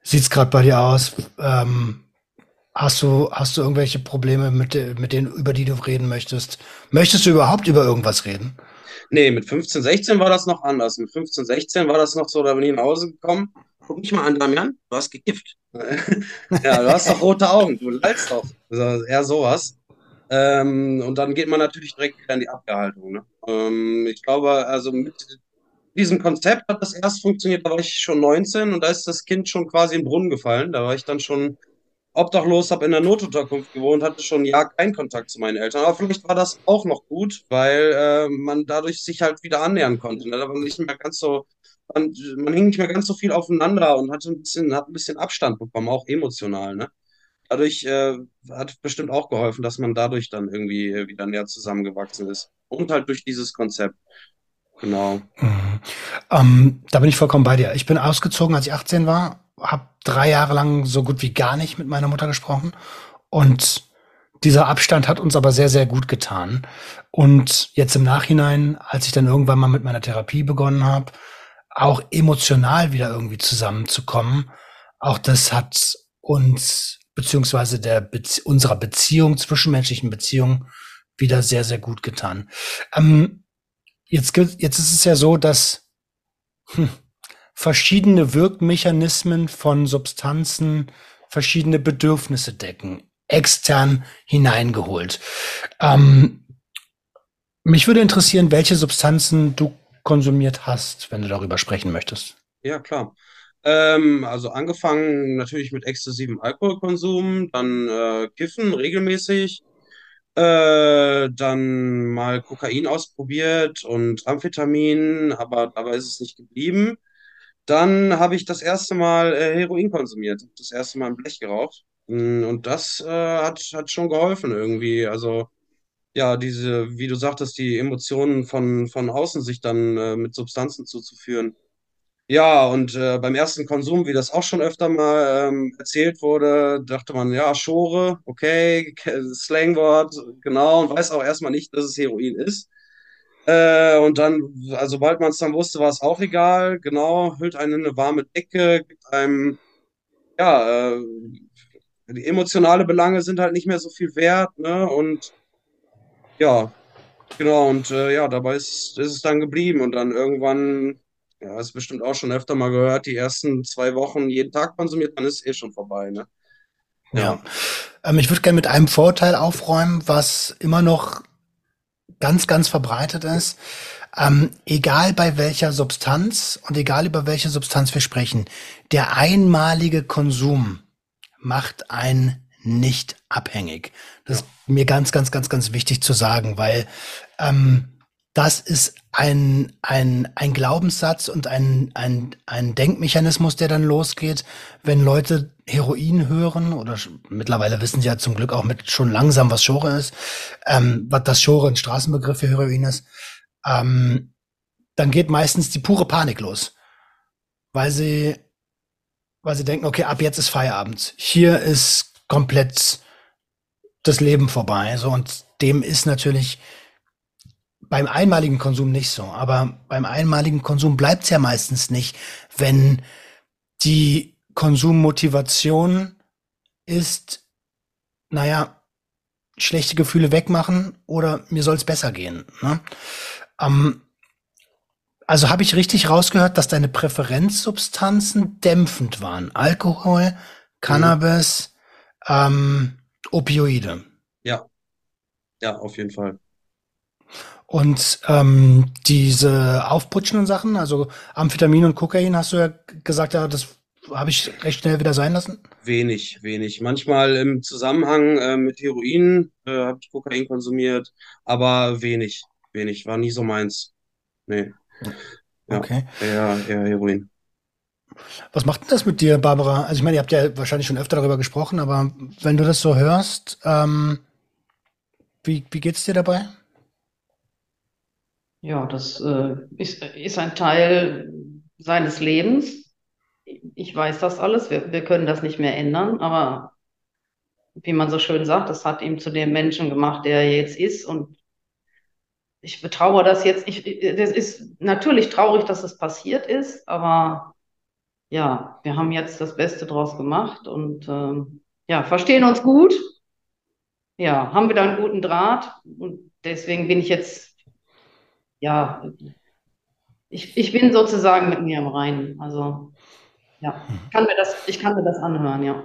sieht's gerade bei dir aus? Ähm, hast du, hast du irgendwelche Probleme mit, mit denen, über die du reden möchtest? Möchtest du überhaupt über irgendwas reden? Nee, mit 15, 16 war das noch anders. Mit 15, 16 war das noch so, da bin ich nach Hause gekommen. Guck mich mal an, Damian, du hast gekifft. [laughs] ja, du hast doch rote Augen, du lallst doch. Also eher sowas. Ähm, und dann geht man natürlich direkt wieder in die Abwehrhaltung. Ne? Ähm, ich glaube, also mit diesem Konzept hat das erst funktioniert, da war ich schon 19 und da ist das Kind schon quasi in den Brunnen gefallen. Da war ich dann schon obdachlos, habe in der Notunterkunft gewohnt, hatte schon ein Jahr keinen Kontakt zu meinen Eltern. Aber vielleicht war das auch noch gut, weil äh, man dadurch sich halt wieder annähern konnte. Ne? Da war nicht mehr ganz so, man, man hing nicht mehr ganz so viel aufeinander und hatte ein bisschen, hat ein bisschen Abstand bekommen, auch emotional. Ne? Dadurch äh, hat bestimmt auch geholfen, dass man dadurch dann irgendwie äh, wieder näher zusammengewachsen ist. Und halt durch dieses Konzept. Genau. Mhm. Ähm, da bin ich vollkommen bei dir. Ich bin ausgezogen, als ich 18 war, habe drei Jahre lang so gut wie gar nicht mit meiner Mutter gesprochen und dieser Abstand hat uns aber sehr, sehr gut getan. Und jetzt im Nachhinein, als ich dann irgendwann mal mit meiner Therapie begonnen habe, auch emotional wieder irgendwie zusammenzukommen, auch das hat uns beziehungsweise der Bezie unserer Beziehung, zwischenmenschlichen Beziehung wieder sehr, sehr gut getan. Ähm, jetzt, jetzt ist es ja so, dass hm, verschiedene Wirkmechanismen von Substanzen verschiedene Bedürfnisse decken, extern hineingeholt. Ähm, mich würde interessieren, welche Substanzen du konsumiert hast, wenn du darüber sprechen möchtest. Ja, klar. Ähm, also angefangen natürlich mit exzessivem Alkoholkonsum, dann äh, Kiffen regelmäßig, äh, dann mal Kokain ausprobiert und Amphetamin, aber dabei ist es nicht geblieben. Dann habe ich das erste Mal äh, Heroin konsumiert, das erste Mal ein Blech geraucht. Mm, und das äh, hat, hat schon geholfen irgendwie. Also ja, diese, wie du sagtest, die Emotionen von, von außen sich dann äh, mit Substanzen zuzuführen. Ja, und äh, beim ersten Konsum, wie das auch schon öfter mal ähm, erzählt wurde, dachte man, ja, Schore, okay, Slangwort, genau, und weiß auch erstmal nicht, dass es Heroin ist. Äh, und dann, also sobald man es dann wusste, war es auch egal. Genau, hüllt einen in eine warme Decke, gibt einem, ja, äh, die emotionale Belange sind halt nicht mehr so viel wert, ne? Und ja, genau, und äh, ja, dabei ist, ist es dann geblieben. Und dann irgendwann, ja, hast bestimmt auch schon öfter mal gehört, die ersten zwei Wochen jeden Tag konsumiert, dann ist es eh schon vorbei, ne? Ja. ja. Ähm, ich würde gerne mit einem Vorteil aufräumen, was immer noch ganz, ganz verbreitet ist. Ähm, egal bei welcher Substanz und egal über welche Substanz wir sprechen, der einmalige Konsum macht einen nicht abhängig. Das ja. ist mir ganz, ganz, ganz, ganz wichtig zu sagen, weil ähm, das ist ein, ein, ein Glaubenssatz und ein, ein, ein Denkmechanismus, der dann losgeht, wenn Leute Heroin hören oder mittlerweile wissen sie ja zum Glück auch mit schon langsam, was Schore ist, ähm, was das Schore ein Straßenbegriff für Heroin ist, ähm, dann geht meistens die pure Panik los, weil sie, weil sie denken, okay, ab jetzt ist Feierabend. Hier ist komplett das Leben vorbei. So und dem ist natürlich beim einmaligen Konsum nicht so, aber beim einmaligen Konsum bleibt es ja meistens nicht, wenn die Konsummotivation ist, naja, schlechte Gefühle wegmachen oder mir soll es besser gehen. Ne? Ähm, also habe ich richtig rausgehört, dass deine Präferenzsubstanzen dämpfend waren. Alkohol, Cannabis, mhm. ähm, Opioide. Ja, ja, auf jeden Fall. Und ähm, diese aufputschenden Sachen, also Amphetamin und Kokain, hast du ja gesagt, ja, das habe ich recht schnell wieder sein lassen? Wenig, wenig. Manchmal im Zusammenhang äh, mit Heroin äh, habe ich Kokain konsumiert, aber wenig, wenig. War nie so meins. Nee. Ja, okay. Eher, eher Heroin. Was macht denn das mit dir, Barbara? Also ich meine, ihr habt ja wahrscheinlich schon öfter darüber gesprochen, aber wenn du das so hörst, ähm, wie, wie geht's dir dabei? Ja, das äh, ist, ist ein Teil seines Lebens. Ich weiß das alles, wir, wir können das nicht mehr ändern, aber wie man so schön sagt, das hat ihm zu dem Menschen gemacht, der er jetzt ist. Und ich betraue das jetzt. Ich, das ist natürlich traurig, dass es passiert ist, aber ja, wir haben jetzt das Beste draus gemacht und ähm, ja, verstehen uns gut. Ja, haben wir da einen guten Draht und deswegen bin ich jetzt ja, ich, ich bin sozusagen mit mir im Reinen. Also, ja, ich kann mir das, ich kann mir das anhören, ja.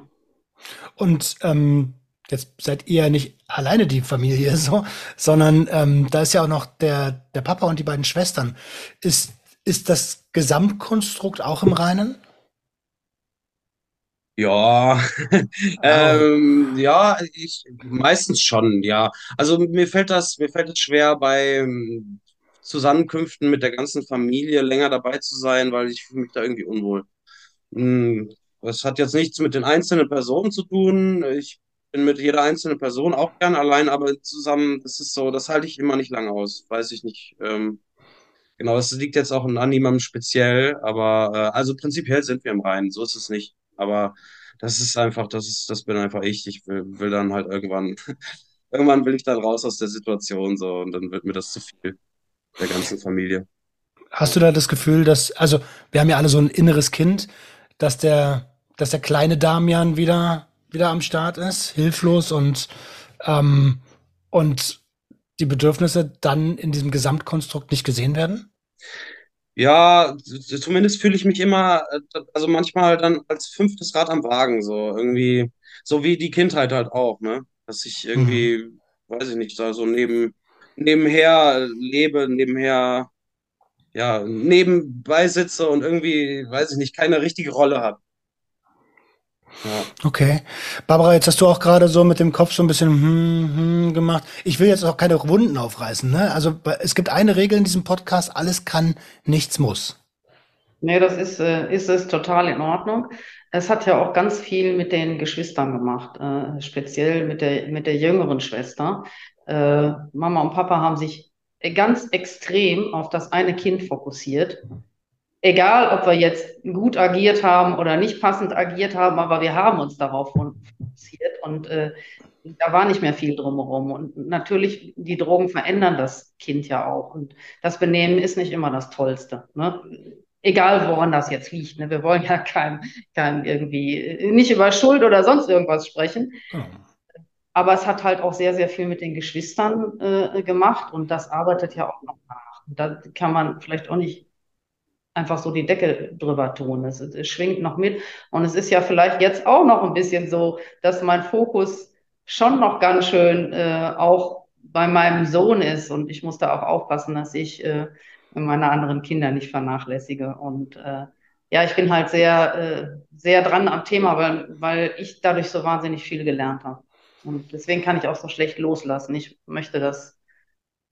Und ähm, jetzt seid ihr ja nicht alleine die Familie so, sondern ähm, da ist ja auch noch der, der Papa und die beiden Schwestern. Ist, ist das Gesamtkonstrukt auch im Reinen? Ja, [laughs] ähm, ja, ich meistens schon, ja. Also mir fällt das, mir fällt es schwer, bei Zusammenkünften mit der ganzen Familie länger dabei zu sein, weil ich fühle mich da irgendwie unwohl. Hm, Das hat jetzt nichts mit den einzelnen Personen zu tun. Ich bin mit jeder einzelnen Person auch gern allein, aber zusammen, das ist so, das halte ich immer nicht lange aus. Weiß ich nicht. Ähm, genau, das liegt jetzt auch an niemandem speziell, aber äh, also prinzipiell sind wir im Reinen, so ist es nicht. Aber das ist einfach, das ist, das bin einfach ich. Ich will, will dann halt irgendwann, [laughs] irgendwann will ich dann raus aus der Situation so und dann wird mir das zu viel, der ganzen Familie. Hast du da das Gefühl, dass, also wir haben ja alle so ein inneres Kind, dass der, dass der kleine Damian wieder, wieder am Start ist, hilflos und, ähm, und die Bedürfnisse dann in diesem Gesamtkonstrukt nicht gesehen werden? Ja, zumindest fühle ich mich immer, äh, also manchmal dann als fünftes Rad am Wagen, so irgendwie, so wie die Kindheit halt auch, ne? Dass ich Mhm. irgendwie, weiß ich nicht, da so neben, nebenher lebe, nebenher, ja, nebenbei sitze und irgendwie, weiß ich nicht, keine richtige Rolle habe. Ja. Okay. Barbara, jetzt hast du auch gerade so mit dem Kopf so ein bisschen hm, hm gemacht. Ich will jetzt auch keine Wunden aufreißen, ne? Also es gibt eine Regel in diesem Podcast, alles kann, nichts muss. Nee, das ist, äh, ist es total in Ordnung. Es hat ja auch ganz viel mit den Geschwistern gemacht, äh, speziell mit der, mit der jüngeren Schwester. Äh, Mama und Papa haben sich ganz extrem auf das eine Kind fokussiert. Egal, ob wir jetzt gut agiert haben oder nicht passend agiert haben, aber wir haben uns darauf fokussiert und äh, da war nicht mehr viel drumherum. Und natürlich, die Drogen verändern das Kind ja auch. Und das Benehmen ist nicht immer das Tollste. Ne? Egal, woran das jetzt liegt. Ne? Wir wollen ja [laughs] keinem, keinem irgendwie äh, nicht über Schuld oder sonst irgendwas sprechen. Oh. Aber es hat halt auch sehr, sehr viel mit den Geschwistern äh, gemacht und das arbeitet ja auch noch nach. Und da kann man vielleicht auch nicht einfach so die Decke drüber tun. Es, es schwingt noch mit. Und es ist ja vielleicht jetzt auch noch ein bisschen so, dass mein Fokus schon noch ganz schön äh, auch bei meinem Sohn ist. Und ich muss da auch aufpassen, dass ich äh, meine anderen Kinder nicht vernachlässige. Und äh, ja, ich bin halt sehr, äh, sehr dran am Thema, weil, weil ich dadurch so wahnsinnig viel gelernt habe. Und deswegen kann ich auch so schlecht loslassen. Ich möchte das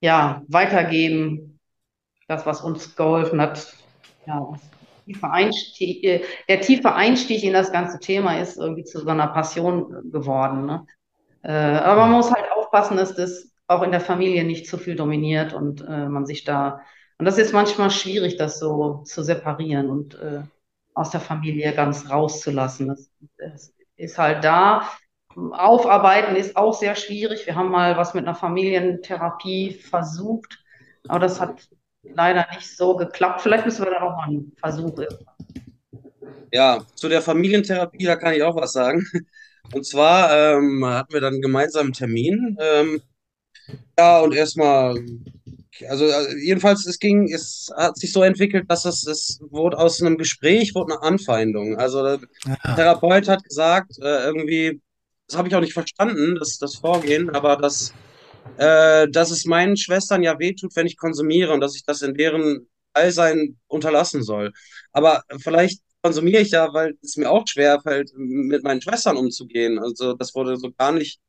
ja weitergeben, das, was uns geholfen hat, ja, Einstieg, äh, der tiefe Einstieg in das ganze Thema ist irgendwie zu so einer Passion geworden. Ne? Äh, aber man muss halt aufpassen, dass das auch in der Familie nicht zu viel dominiert und äh, man sich da, und das ist manchmal schwierig, das so zu separieren und äh, aus der Familie ganz rauszulassen. Das, das ist halt da. Aufarbeiten ist auch sehr schwierig. Wir haben mal was mit einer Familientherapie versucht, aber das hat leider nicht so geklappt. Vielleicht müssen wir da noch mal einen Versuch. Ja, zu der Familientherapie, da kann ich auch was sagen. Und zwar ähm, hatten wir dann einen gemeinsamen Termin. Ähm, ja, und erstmal, also äh, jedenfalls, es ging, es hat sich so entwickelt, dass es, es wurde aus einem Gespräch, wurde eine Anfeindung. Also der Ja. Therapeut hat gesagt, äh, irgendwie, das habe ich auch nicht verstanden, das, das Vorgehen, aber dass, äh, dass es meinen Schwestern ja wehtut, wenn ich konsumiere und dass ich das in deren Allsein unterlassen soll. Aber vielleicht konsumiere ich ja, weil es mir auch schwer fällt, mit meinen Schwestern umzugehen. Also das wurde so gar nicht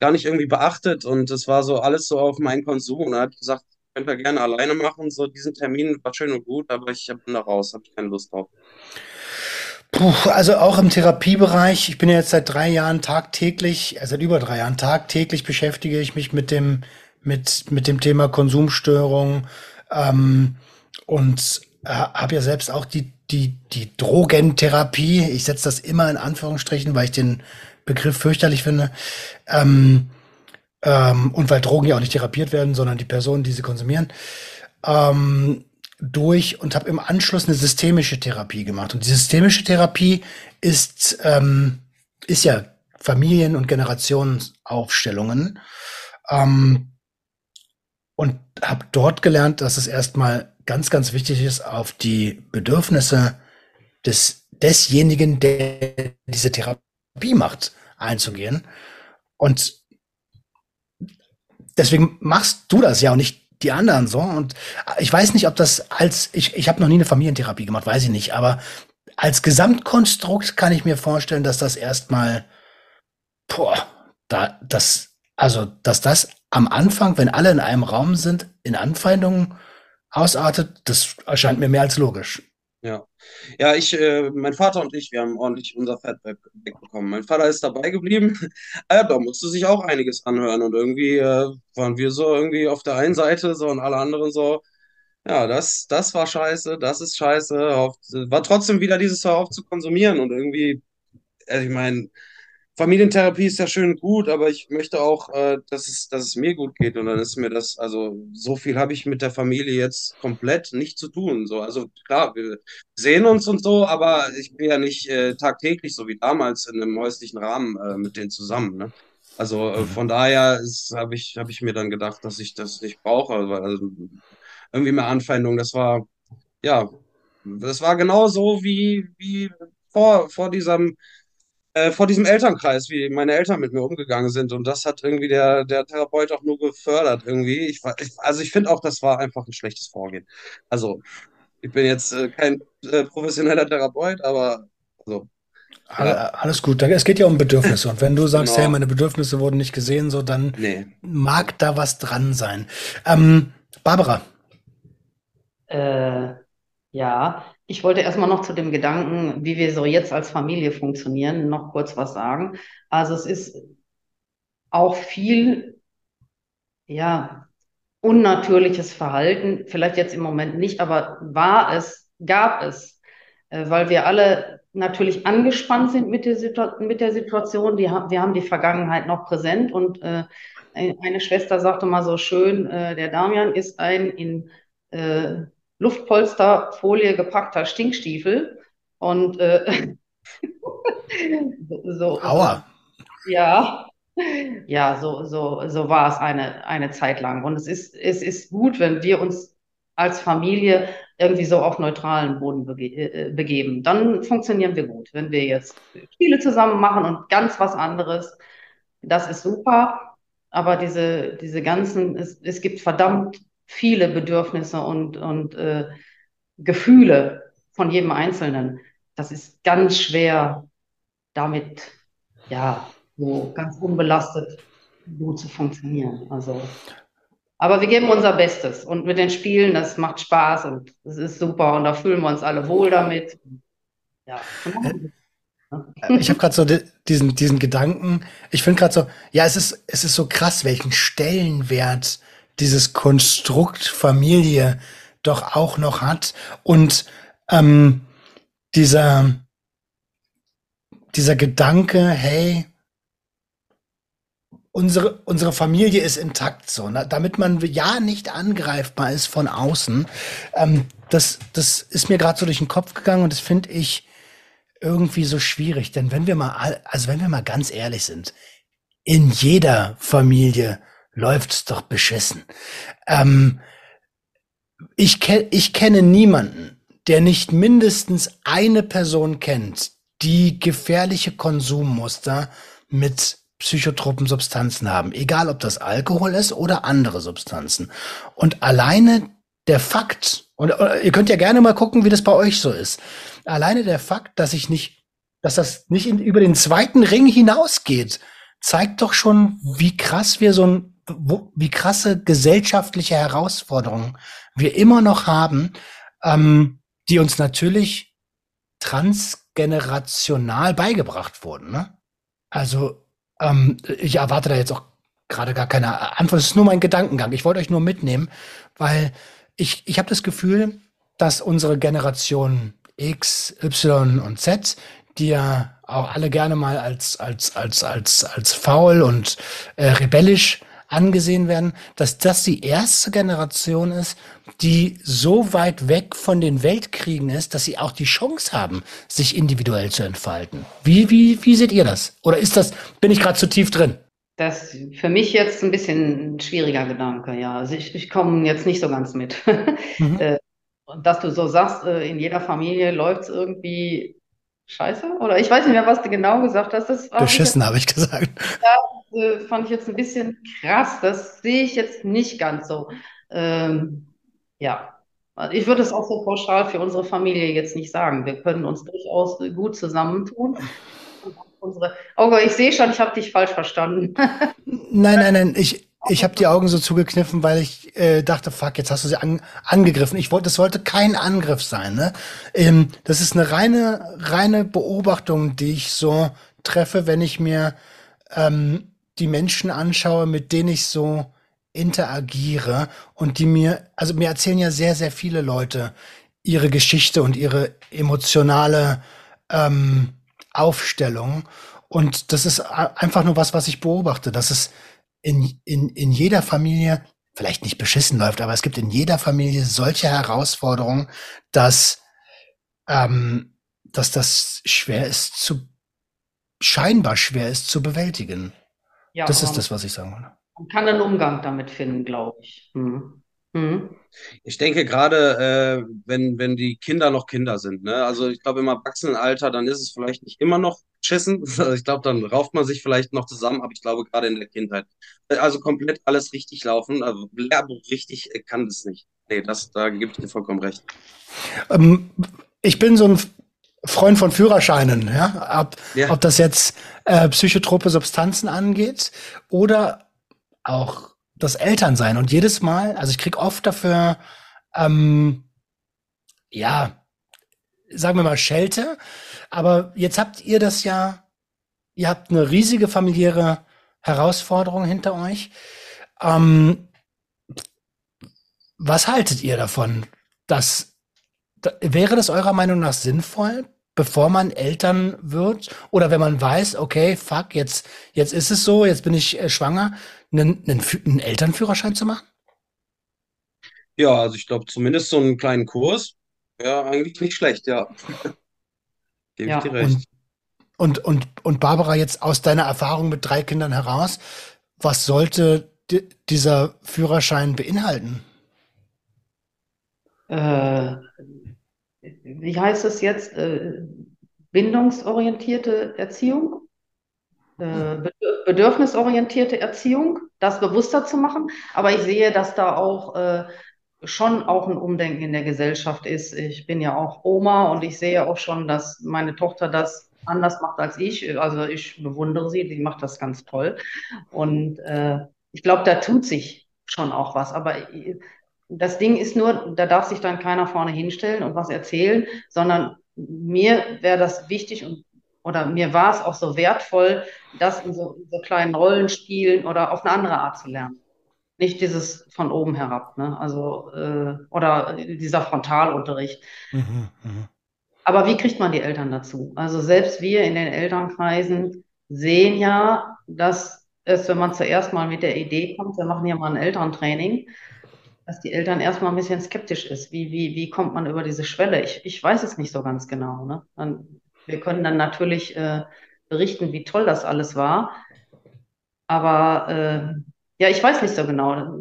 gar nicht irgendwie beachtet und es war so alles so auf meinen Konsum und er hat gesagt, könnt ihr gerne alleine machen, so diesen Termin war schön und gut, aber ich bin da raus, habe ich keine Lust drauf. Puh, also auch im Therapiebereich, ich bin ja jetzt seit drei Jahren tagtäglich, äh, seit über drei Jahren tagtäglich beschäftige ich mich mit dem, mit, mit dem Thema Konsumstörung ähm, und äh, habe ja selbst auch die, die, die Drogentherapie, ich setze das immer in Anführungsstrichen, weil ich den Begriff fürchterlich finde, ähm, ähm, und weil Drogen ja auch nicht therapiert werden, sondern die Personen, die sie konsumieren, ähm, durch und habe im Anschluss eine systemische Therapie gemacht. Und die systemische Therapie ist, ähm, ist ja Familien- und Generationsaufstellungen. Ähm, und habe dort gelernt, dass es erstmal ganz, ganz wichtig ist, auf die Bedürfnisse des, desjenigen, der diese Therapie macht, einzugehen. Und deswegen machst du das ja und nicht die anderen so. Und ich weiß nicht, ob das als, ich, ich habe noch nie eine Familientherapie gemacht, weiß ich nicht, aber als Gesamtkonstrukt kann ich mir vorstellen, dass das erstmal, boah, da, das, also, dass das am Anfang, wenn alle in einem Raum sind, in Anfeindungen ausartet, das erscheint mir mehr als logisch. Ja. Ja, ich, äh, mein Vater und ich, wir haben ordentlich unser Fett wegbekommen. Mein Vater ist dabei geblieben. [laughs] Äh, da musste sich auch einiges anhören und irgendwie äh, waren wir so irgendwie auf der einen Seite so und alle anderen so, ja, das, das war scheiße, das ist scheiße. Auf, war trotzdem wieder dieses Hör auf zu konsumieren und irgendwie, also ich meine, Familientherapie ist ja schön gut, aber ich möchte auch, äh, dass es, dass es mir gut geht. Und dann ist mir das, also so viel habe ich mit der Familie jetzt komplett nicht zu tun. So, also klar, wir sehen uns und so, aber ich bin ja nicht äh, tagtäglich so wie damals in einem häuslichen Rahmen äh, mit denen zusammen. Ne? Also äh, von daher habe ich, hab ich mir dann gedacht, dass ich das nicht brauche. Also, irgendwie mehr Anfeindung. Das war, ja, das war genau so wie, wie vor, vor diesem äh, vor diesem Elternkreis, wie meine Eltern mit mir umgegangen sind. Und das hat irgendwie der, der Therapeut auch nur gefördert irgendwie. Ich, ich also ich finde auch, das war einfach ein schlechtes Vorgehen. Also ich bin jetzt äh, kein äh, professioneller Therapeut, aber so. Ja. Alles gut. Es geht ja um Bedürfnisse. Und wenn du sagst, genau. hey, meine Bedürfnisse wurden nicht gesehen, so dann nee. mag da was dran sein. Ähm, Barbara. Äh, ja, ich wollte erstmal noch zu dem Gedanken, wie wir so jetzt als Familie funktionieren, noch kurz was sagen. Also es ist auch viel, ja, unnatürliches Verhalten, vielleicht jetzt im Moment nicht, aber war es, gab es, äh, weil wir alle natürlich angespannt sind mit der, Situ mit der Situation. Die, wir haben die Vergangenheit noch präsent und äh, eine Schwester sagte mal so schön, äh, der Damian ist ein in äh, Luftpolsterfolie gepackter Stinkstiefel. Und äh, [laughs] so. Aua. Ja. Ja, so, so, so war es eine, eine Zeit lang. Und es ist, es ist gut, wenn wir uns als Familie irgendwie so auf neutralen Boden bege äh, begeben. Dann funktionieren wir gut. Wenn wir jetzt Spiele zusammen machen und ganz was anderes, das ist super. Aber diese, diese ganzen, es, es gibt verdammt viele Bedürfnisse und, und äh, Gefühle von jedem Einzelnen. Das ist ganz schwer, damit ja so ganz unbelastet gut zu funktionieren. Also, aber wir geben unser Bestes und mit den Spielen, das macht Spaß und es ist super und da fühlen wir uns alle wohl damit. Ja. Ich habe gerade so diesen, diesen Gedanken. Ich finde gerade so, ja, es ist, es ist so krass, welchen Stellenwert dieses Konstrukt Familie doch auch noch hat und ähm, dieser dieser Gedanke, hey, unsere, unsere Familie ist intakt, so, ne? damit man ja nicht angreifbar ist von außen. Ähm, das, das ist mir gerade so durch den Kopf gegangen und das finde ich irgendwie so schwierig, denn wenn wir mal, also wenn wir mal ganz ehrlich sind, in jeder Familie läuft's doch beschissen. Ähm, ich, ke ich kenne niemanden, der nicht mindestens eine Person kennt, die gefährliche Konsummuster mit psychotropen Substanzen haben, egal ob das Alkohol ist oder andere Substanzen. Und alleine der Fakt, und ihr könnt ja gerne mal gucken, wie das bei euch so ist. Alleine der Fakt, dass ich nicht, dass das nicht in, über den zweiten Ring hinausgeht, zeigt doch schon, wie krass wir so ein wo, wie krasse gesellschaftliche Herausforderungen wir immer noch haben, ähm, die uns natürlich transgenerational beigebracht wurden. Ne? Also ähm, ich erwarte da jetzt auch gerade gar keine Antwort. Es ist nur mein Gedankengang. Ich wollte euch nur mitnehmen, weil ich, ich habe das Gefühl, dass unsere Generation X, Y und Z, die ja auch alle gerne mal als, als, als, als, als faul und äh, rebellisch angesehen werden, dass das die erste Generation ist, die so weit weg von den Weltkriegen ist, dass sie auch die Chance haben, sich individuell zu entfalten. Wie, wie, wie seht ihr das? Oder ist das, bin ich gerade zu tief drin? Das ist für mich jetzt ein bisschen ein schwieriger Gedanke, ja. Also ich, ich komme jetzt nicht so ganz mit. [laughs] Mhm. Äh, dass du so sagst, äh, in jeder Familie läuft es irgendwie scheiße? Oder ich weiß nicht mehr, was du genau gesagt hast. Das Beschissen, habe ich gesagt. Ja, äh, fand ich jetzt ein bisschen krass. Das sehe ich jetzt nicht ganz so. Ähm, ja, Also ich würde es auch so pauschal für unsere Familie jetzt nicht sagen. Wir können uns durchaus gut zusammentun. Unsere, Auge, ich sehe schon, ich habe dich falsch verstanden. [laughs] Nein, nein, nein. Ich, ich habe die Augen so zugekniffen, weil ich äh, dachte, fuck, jetzt hast du sie an, angegriffen. Ich wollte, das sollte kein Angriff sein. Ne? Ähm, das ist eine reine, reine Beobachtung, die ich so treffe, wenn ich mir ähm, die Menschen anschaue, mit denen ich so interagiere und die mir, also mir erzählen ja sehr, sehr viele Leute ihre Geschichte und ihre emotionale ähm, Aufstellung. Und das ist einfach nur was, was ich beobachte, dass es in, in, in jeder Familie vielleicht nicht beschissen läuft, aber es gibt in jeder Familie solche Herausforderungen, dass, ähm, dass das schwer ist zu, scheinbar schwer ist zu bewältigen. Ja, das ist das, was ich sagen wollte. Man kann einen Umgang damit finden, glaube ich. Hm. Hm. Ich denke gerade, äh, wenn, wenn die Kinder noch Kinder sind, ne? Also ich glaube im Erwachsenenalter, dann ist es vielleicht nicht immer noch schissen. [laughs] Also ich glaube, dann rauft man sich vielleicht noch zusammen, aber ich glaube gerade in der Kindheit. Also komplett alles richtig laufen, also Lehrbuch richtig kann das nicht. Nee, das, da gebe ich dir vollkommen recht. Ähm, ich bin so ein Freund von Führerscheinen, ja. Ob, ja. ob das jetzt äh, psychotrope Substanzen angeht oder auch das Elternsein. Und jedes Mal, also ich krieg oft dafür, ähm, ja, sagen wir mal Schelte. Aber jetzt habt ihr das ja, ihr habt eine riesige familiäre Herausforderung hinter euch. Ähm, was haltet ihr davon? Das, da, wäre das eurer Meinung nach sinnvoll, bevor man Eltern wird? Oder wenn man weiß, okay, fuck, jetzt, jetzt ist es so, jetzt bin ich äh, schwanger, einen, einen, einen Elternführerschein zu machen? Ja, also ich glaube, zumindest so einen kleinen Kurs wäre eigentlich nicht schlecht, ja. [laughs] Gebe ja. ich dir recht. Und, und, und, und Barbara, jetzt aus deiner Erfahrung mit drei Kindern heraus, was sollte dieser Führerschein beinhalten? Äh, wie heißt es jetzt? Äh, bindungsorientierte Erziehung? Äh, bedürfnisorientierte Erziehung, das bewusster zu machen. Aber ich sehe, dass da auch äh, schon auch ein Umdenken in der Gesellschaft ist. Ich bin ja auch Oma und ich sehe auch schon, dass meine Tochter das anders macht als ich. Also ich bewundere sie, die macht das ganz toll. Und äh, ich glaube, da tut sich schon auch was. Aber das Ding ist nur, da darf sich dann keiner vorne hinstellen und was erzählen, sondern mir wäre das wichtig und oder mir war es auch so wertvoll, das in so, in so kleinen Rollenspielen oder auf eine andere Art zu lernen. Nicht dieses von oben herab, ne? Also, äh, oder dieser Frontalunterricht. Mhm, mh. Aber wie kriegt man die Eltern dazu? Also selbst wir in den Elternkreisen sehen ja, dass es, wenn man zuerst mal mit der Idee kommt, wir machen ja mal ein Elterntraining, dass die Eltern erstmal ein bisschen skeptisch ist. Wie, wie, wie kommt man über diese Schwelle? Ich, ich weiß es nicht so ganz genau. Ne? Dann wir können dann natürlich äh, berichten, wie toll das alles war. Aber äh, ja, ich weiß nicht so genau.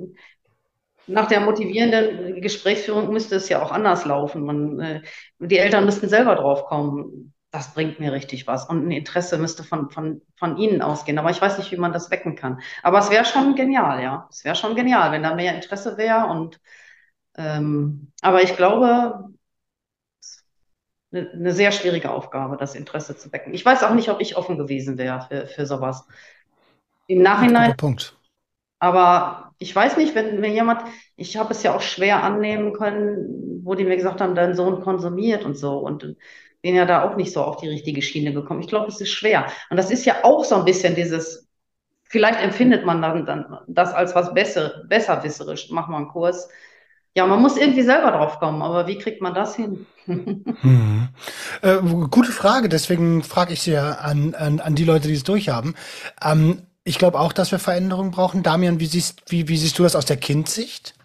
Nach der motivierenden Gesprächsführung müsste es ja auch anders laufen. Man, äh, die Eltern müssten selber drauf kommen. Das bringt mir richtig was. Und ein Interesse müsste von, von, von ihnen ausgehen. Aber ich weiß nicht, wie man das wecken kann. Aber es wäre schon genial, ja. Es wäre schon genial, wenn da mehr Interesse wäre. Ähm, aber ich glaube, eine, sehr schwierige Aufgabe, das Interesse zu wecken. Ich weiß auch nicht, ob ich offen gewesen wäre für, für sowas. Im Nachhinein. Punkt. Aber ich weiß nicht, wenn, wenn jemand, ich habe es ja auch schwer annehmen können, wo die mir gesagt haben, dein Sohn konsumiert und so und bin ja da auch nicht so auf die richtige Schiene gekommen. Ich glaube, es ist schwer. Und das ist ja auch so ein bisschen dieses, vielleicht empfindet man dann, dann das als was besser, besserwisserisch, mach mal einen Kurs. Ja, man muss irgendwie selber drauf kommen, aber wie kriegt man das hin? hm. äh, gute Frage, deswegen frage ich sie ja an, an, an die Leute, die es durchhaben. Ähm, ich glaube auch, dass wir Veränderungen brauchen. Damian, wie siehst, wie, wie siehst du das aus der Kindsicht?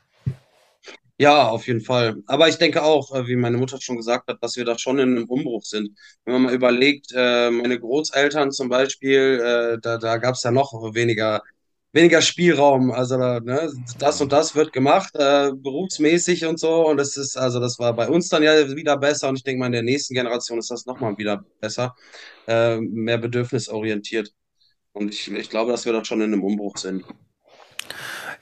Ja, auf jeden Fall. Aber ich denke auch, äh, wie meine Mutter schon gesagt hat, dass wir da schon in einem Umbruch sind. Wenn man mal überlegt, äh, meine Großeltern zum Beispiel, äh, da, da gab es ja noch weniger weniger Spielraum. Also ne, das und das wird gemacht, äh, berufsmäßig und so. Und das ist, also das war bei uns dann ja wieder besser. Und ich denke mal, in der nächsten Generation ist das nochmal wieder besser, äh, mehr bedürfnisorientiert. Und ich, ich glaube, dass wir da schon in einem Umbruch sind.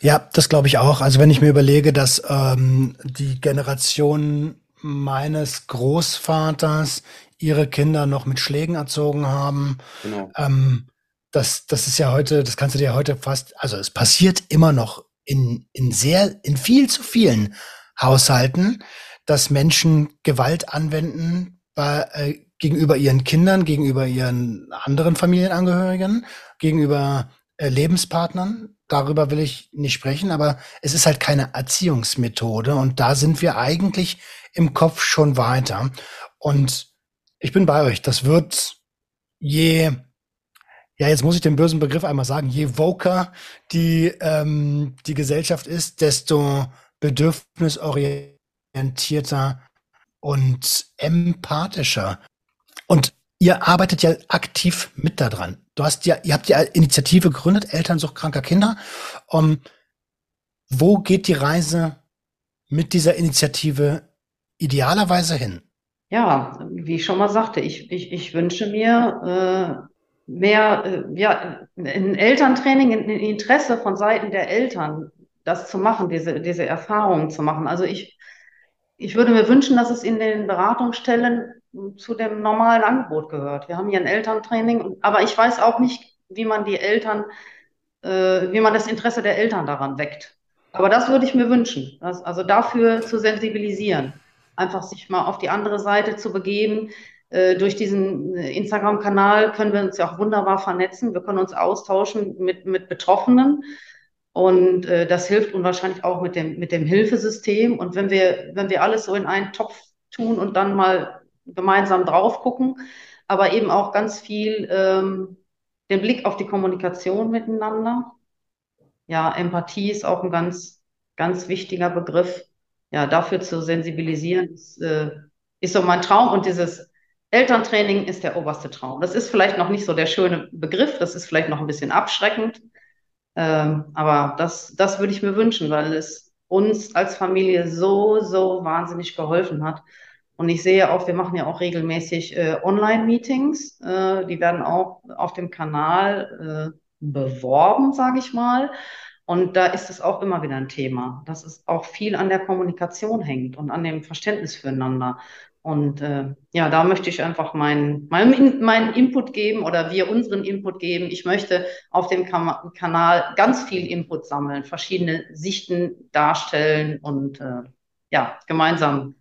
Ja, das glaube ich auch. Also wenn ich mir überlege, dass ähm, die Generation meines Großvaters ihre Kinder noch mit Schlägen erzogen haben, Genau. ähm, das, das ist ja heute, das kannst du dir heute fast, also es passiert immer noch in, in sehr, in viel zu vielen Haushalten, dass Menschen Gewalt anwenden bei, äh, gegenüber ihren Kindern, gegenüber ihren anderen Familienangehörigen, gegenüber äh, Lebenspartnern. Darüber will ich nicht sprechen, aber es ist halt keine Erziehungsmethode und da sind wir eigentlich im Kopf schon weiter. Und ich bin bei euch. Das wird je, ja, jetzt muss ich den bösen Begriff einmal sagen, je woker die, ähm, die Gesellschaft ist, desto bedürfnisorientierter und empathischer. Und ihr arbeitet ja aktiv mit daran. Du hast ja, ihr habt ja Initiative gegründet, Elternsucht kranker Kinder. Um, wo geht die Reise mit dieser Initiative idealerweise hin? Ja, wie ich schon mal sagte, ich, ich, ich wünsche mir äh, mehr, äh, ja, ein Elterntraining, ein Interesse von Seiten der Eltern, das zu machen, diese, diese Erfahrungen zu machen. Also ich, ich würde mir wünschen, dass es in den Beratungsstellen zu dem normalen Angebot gehört. Wir haben hier ein Elterntraining, aber ich weiß auch nicht, wie man die Eltern, äh, wie man das Interesse der Eltern daran weckt. Aber das würde ich mir wünschen, dass, also dafür zu sensibilisieren, einfach sich mal auf die andere Seite zu begeben. Äh, durch diesen äh, Instagram-Kanal können wir uns ja auch wunderbar vernetzen. Wir können uns austauschen mit, mit Betroffenen. Und äh, das hilft unwahrscheinlich auch mit dem, mit dem Hilfesystem. Und wenn wir, wenn wir alles so in einen Topf tun und dann mal gemeinsam drauf gucken, aber eben auch ganz viel ähm, den Blick auf die Kommunikation miteinander. Ja, Empathie ist auch ein ganz, ganz wichtiger Begriff. Ja, dafür zu sensibilisieren, ist, äh, ist so mein Traum. Und dieses Elterntraining ist der oberste Traum. Das ist vielleicht noch nicht so der schöne Begriff, das ist vielleicht noch ein bisschen abschreckend. Ähm, aber das, das würde ich mir wünschen, weil es uns als Familie so, so wahnsinnig geholfen hat. Und ich sehe auch, wir machen ja auch regelmäßig äh, Online-Meetings. Äh, die werden auch auf dem Kanal äh, beworben, sage ich mal. Und da ist es auch immer wieder ein Thema, dass es auch viel an der Kommunikation hängt und an dem Verständnis füreinander. Und äh, ja, da möchte ich einfach meinen mein, mein Input geben oder wir unseren Input geben. Ich möchte auf dem Kam Kanal ganz viel Input sammeln, verschiedene Sichten darstellen und äh, ja, gemeinsam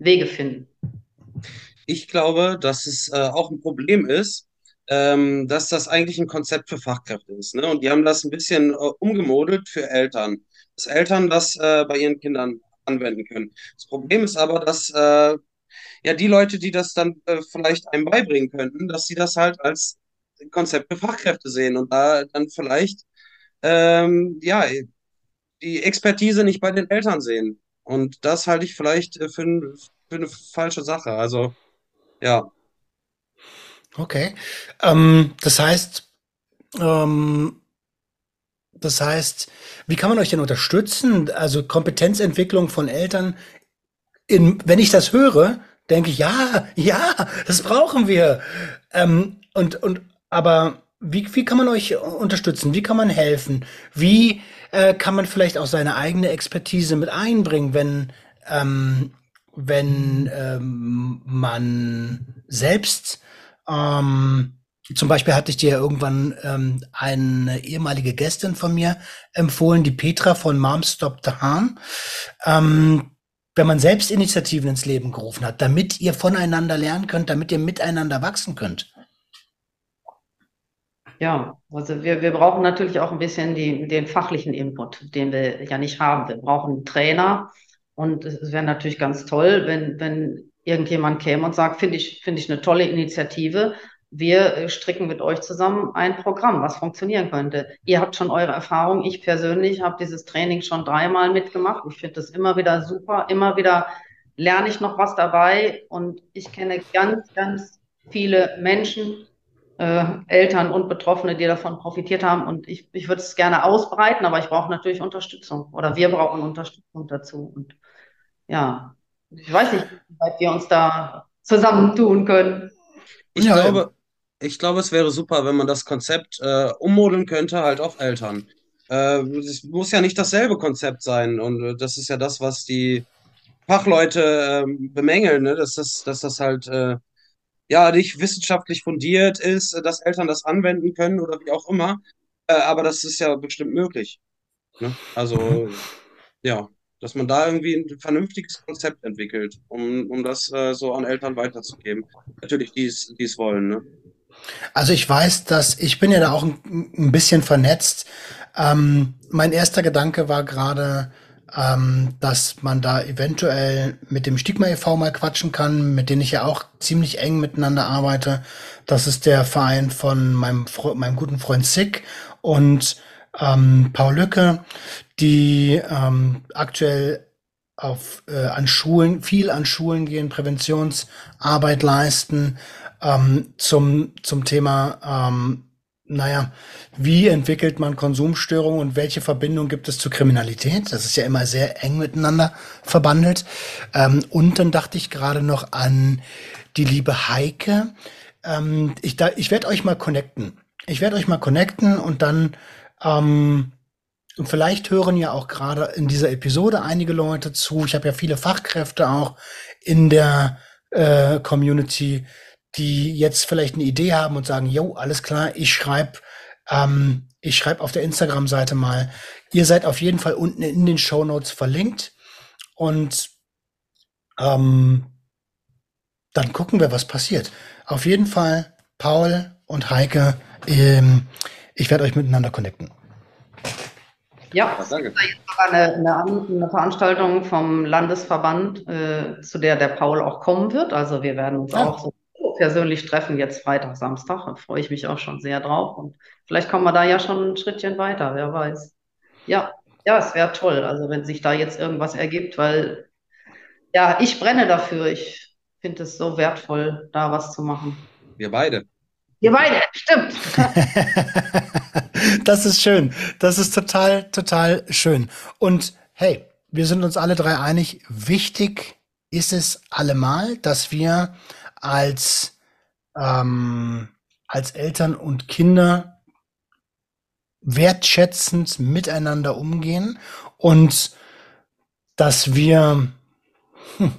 Wege finden. Ich glaube, dass es äh, auch ein Problem ist, ähm, dass das eigentlich ein Konzept für Fachkräfte ist. Ne? Und die haben das ein bisschen äh, umgemodelt für Eltern, dass Eltern das äh, bei ihren Kindern anwenden können. Das Problem ist aber, dass äh, ja die Leute, die das dann äh, vielleicht einem beibringen könnten, dass sie das halt als Konzept für Fachkräfte sehen und da dann vielleicht ähm, ja die Expertise nicht bei den Eltern sehen. Und das halte ich vielleicht äh, für, für eine falsche Sache. Also, ja. Okay. Ähm, das heißt, ähm, das heißt, wie kann man euch denn unterstützen? Also Kompetenzentwicklung von Eltern. In, wenn ich das höre, denke ich, ja, ja, das brauchen wir. Ähm, und, und, aber wie, wie kann man euch unterstützen? Wie kann man helfen? Wie äh, kann man vielleicht auch seine eigene Expertise mit einbringen, wenn, ähm, wenn ähm, man selbst ähm, zum Beispiel hatte ich dir irgendwann ähm, eine ehemalige Gästin von mir empfohlen, die Petra von Mom Stop the Harm. Ähm, wenn man selbst Initiativen ins Leben gerufen hat, damit ihr voneinander lernen könnt, damit ihr miteinander wachsen könnt. Ja, also wir, wir brauchen natürlich auch ein bisschen die, den fachlichen Input, den wir ja nicht haben. Wir brauchen Trainer und es wäre natürlich ganz toll, wenn, wenn irgendjemand käme und sagt, finde ich, finde ich eine tolle Initiative. Wir äh, stricken mit euch zusammen ein Programm, was funktionieren könnte. Ihr habt schon eure Erfahrung. Ich persönlich habe dieses Training schon dreimal mitgemacht. Ich finde das immer wieder super. Immer wieder lerne ich noch was dabei und ich kenne ganz, ganz viele Menschen, äh, Eltern und Betroffene, die davon profitiert haben. Und ich, ich würde es gerne ausbreiten, aber ich brauche natürlich Unterstützung oder wir brauchen Unterstützung dazu. Und ja, ich weiß nicht, wie weit wir uns da zusammentun können. Ich glaube, ich glaube, es wäre super, wenn man das Konzept äh, ummodeln könnte, halt auf Eltern. äh, es muss ja nicht dasselbe Konzept sein. Und äh, das ist ja das, was die Fachleute äh, bemängeln, ne? dass, das, dass das halt äh, ja nicht wissenschaftlich fundiert ist, dass Eltern das anwenden können oder wie auch immer. Äh, aber das ist ja bestimmt möglich. Ne? Also, ja, dass man da irgendwie ein vernünftiges Konzept entwickelt, um, um das so an Eltern weiterzugeben. Natürlich, die es wollen. Ne? Also ich weiß, dass ich bin ja da auch ein, ein bisschen vernetzt. Ähm, mein erster Gedanke war gerade, ähm, dass man da eventuell mit dem Stigma e.V. mal quatschen kann, mit denen ich ja auch ziemlich eng miteinander arbeite. Das ist der Verein von meinem, meinem guten Freund Sick und ähm, Paul Lücke, die ähm, aktuell auf, äh, an Schulen, viel an Schulen gehen, Präventionsarbeit leisten ähm, zum, zum Thema ähm, naja, wie entwickelt man Konsumstörungen und welche Verbindung gibt es zur Kriminalität? Das ist ja immer sehr eng miteinander verbandelt. Ähm, und dann dachte ich gerade noch an die liebe Heike. Ähm, ich da, ich werde euch mal connecten. Ich werde euch mal connecten und dann ähm, vielleicht hören ja auch gerade in dieser Episode einige Leute zu. Ich habe ja viele Fachkräfte auch in der äh, Community, die jetzt vielleicht eine Idee haben und sagen, yo, alles klar, ich schreibe ähm, ich schreibe auf der Instagram-Seite mal, ihr seid auf jeden Fall unten in den Show Notes verlinkt und ähm, dann gucken wir, was passiert. Auf jeden Fall, Paul und Heike, ähm, ich werde euch miteinander connecten. Ja, es danke. ist eine, eine, eine, Veranstaltung vom Landesverband, äh, zu der der Paul auch kommen wird. Also wir werden uns ja. auch so persönlich treffen, jetzt Freitag, Samstag. Da freue ich mich auch schon sehr drauf. Und vielleicht kommen wir da ja schon ein Schrittchen weiter, wer weiß. Ja, ja, es wäre toll, also wenn sich da jetzt irgendwas ergibt, weil ja, ich brenne dafür. Ich finde es so wertvoll, da was zu machen. Wir beide. Wir beide, stimmt. [laughs] das ist schön. Das ist total, total schön. Und hey, wir sind uns alle drei einig, wichtig ist es allemal, dass wir als, ähm, als Eltern und Kinder wertschätzend miteinander umgehen und dass wir hm,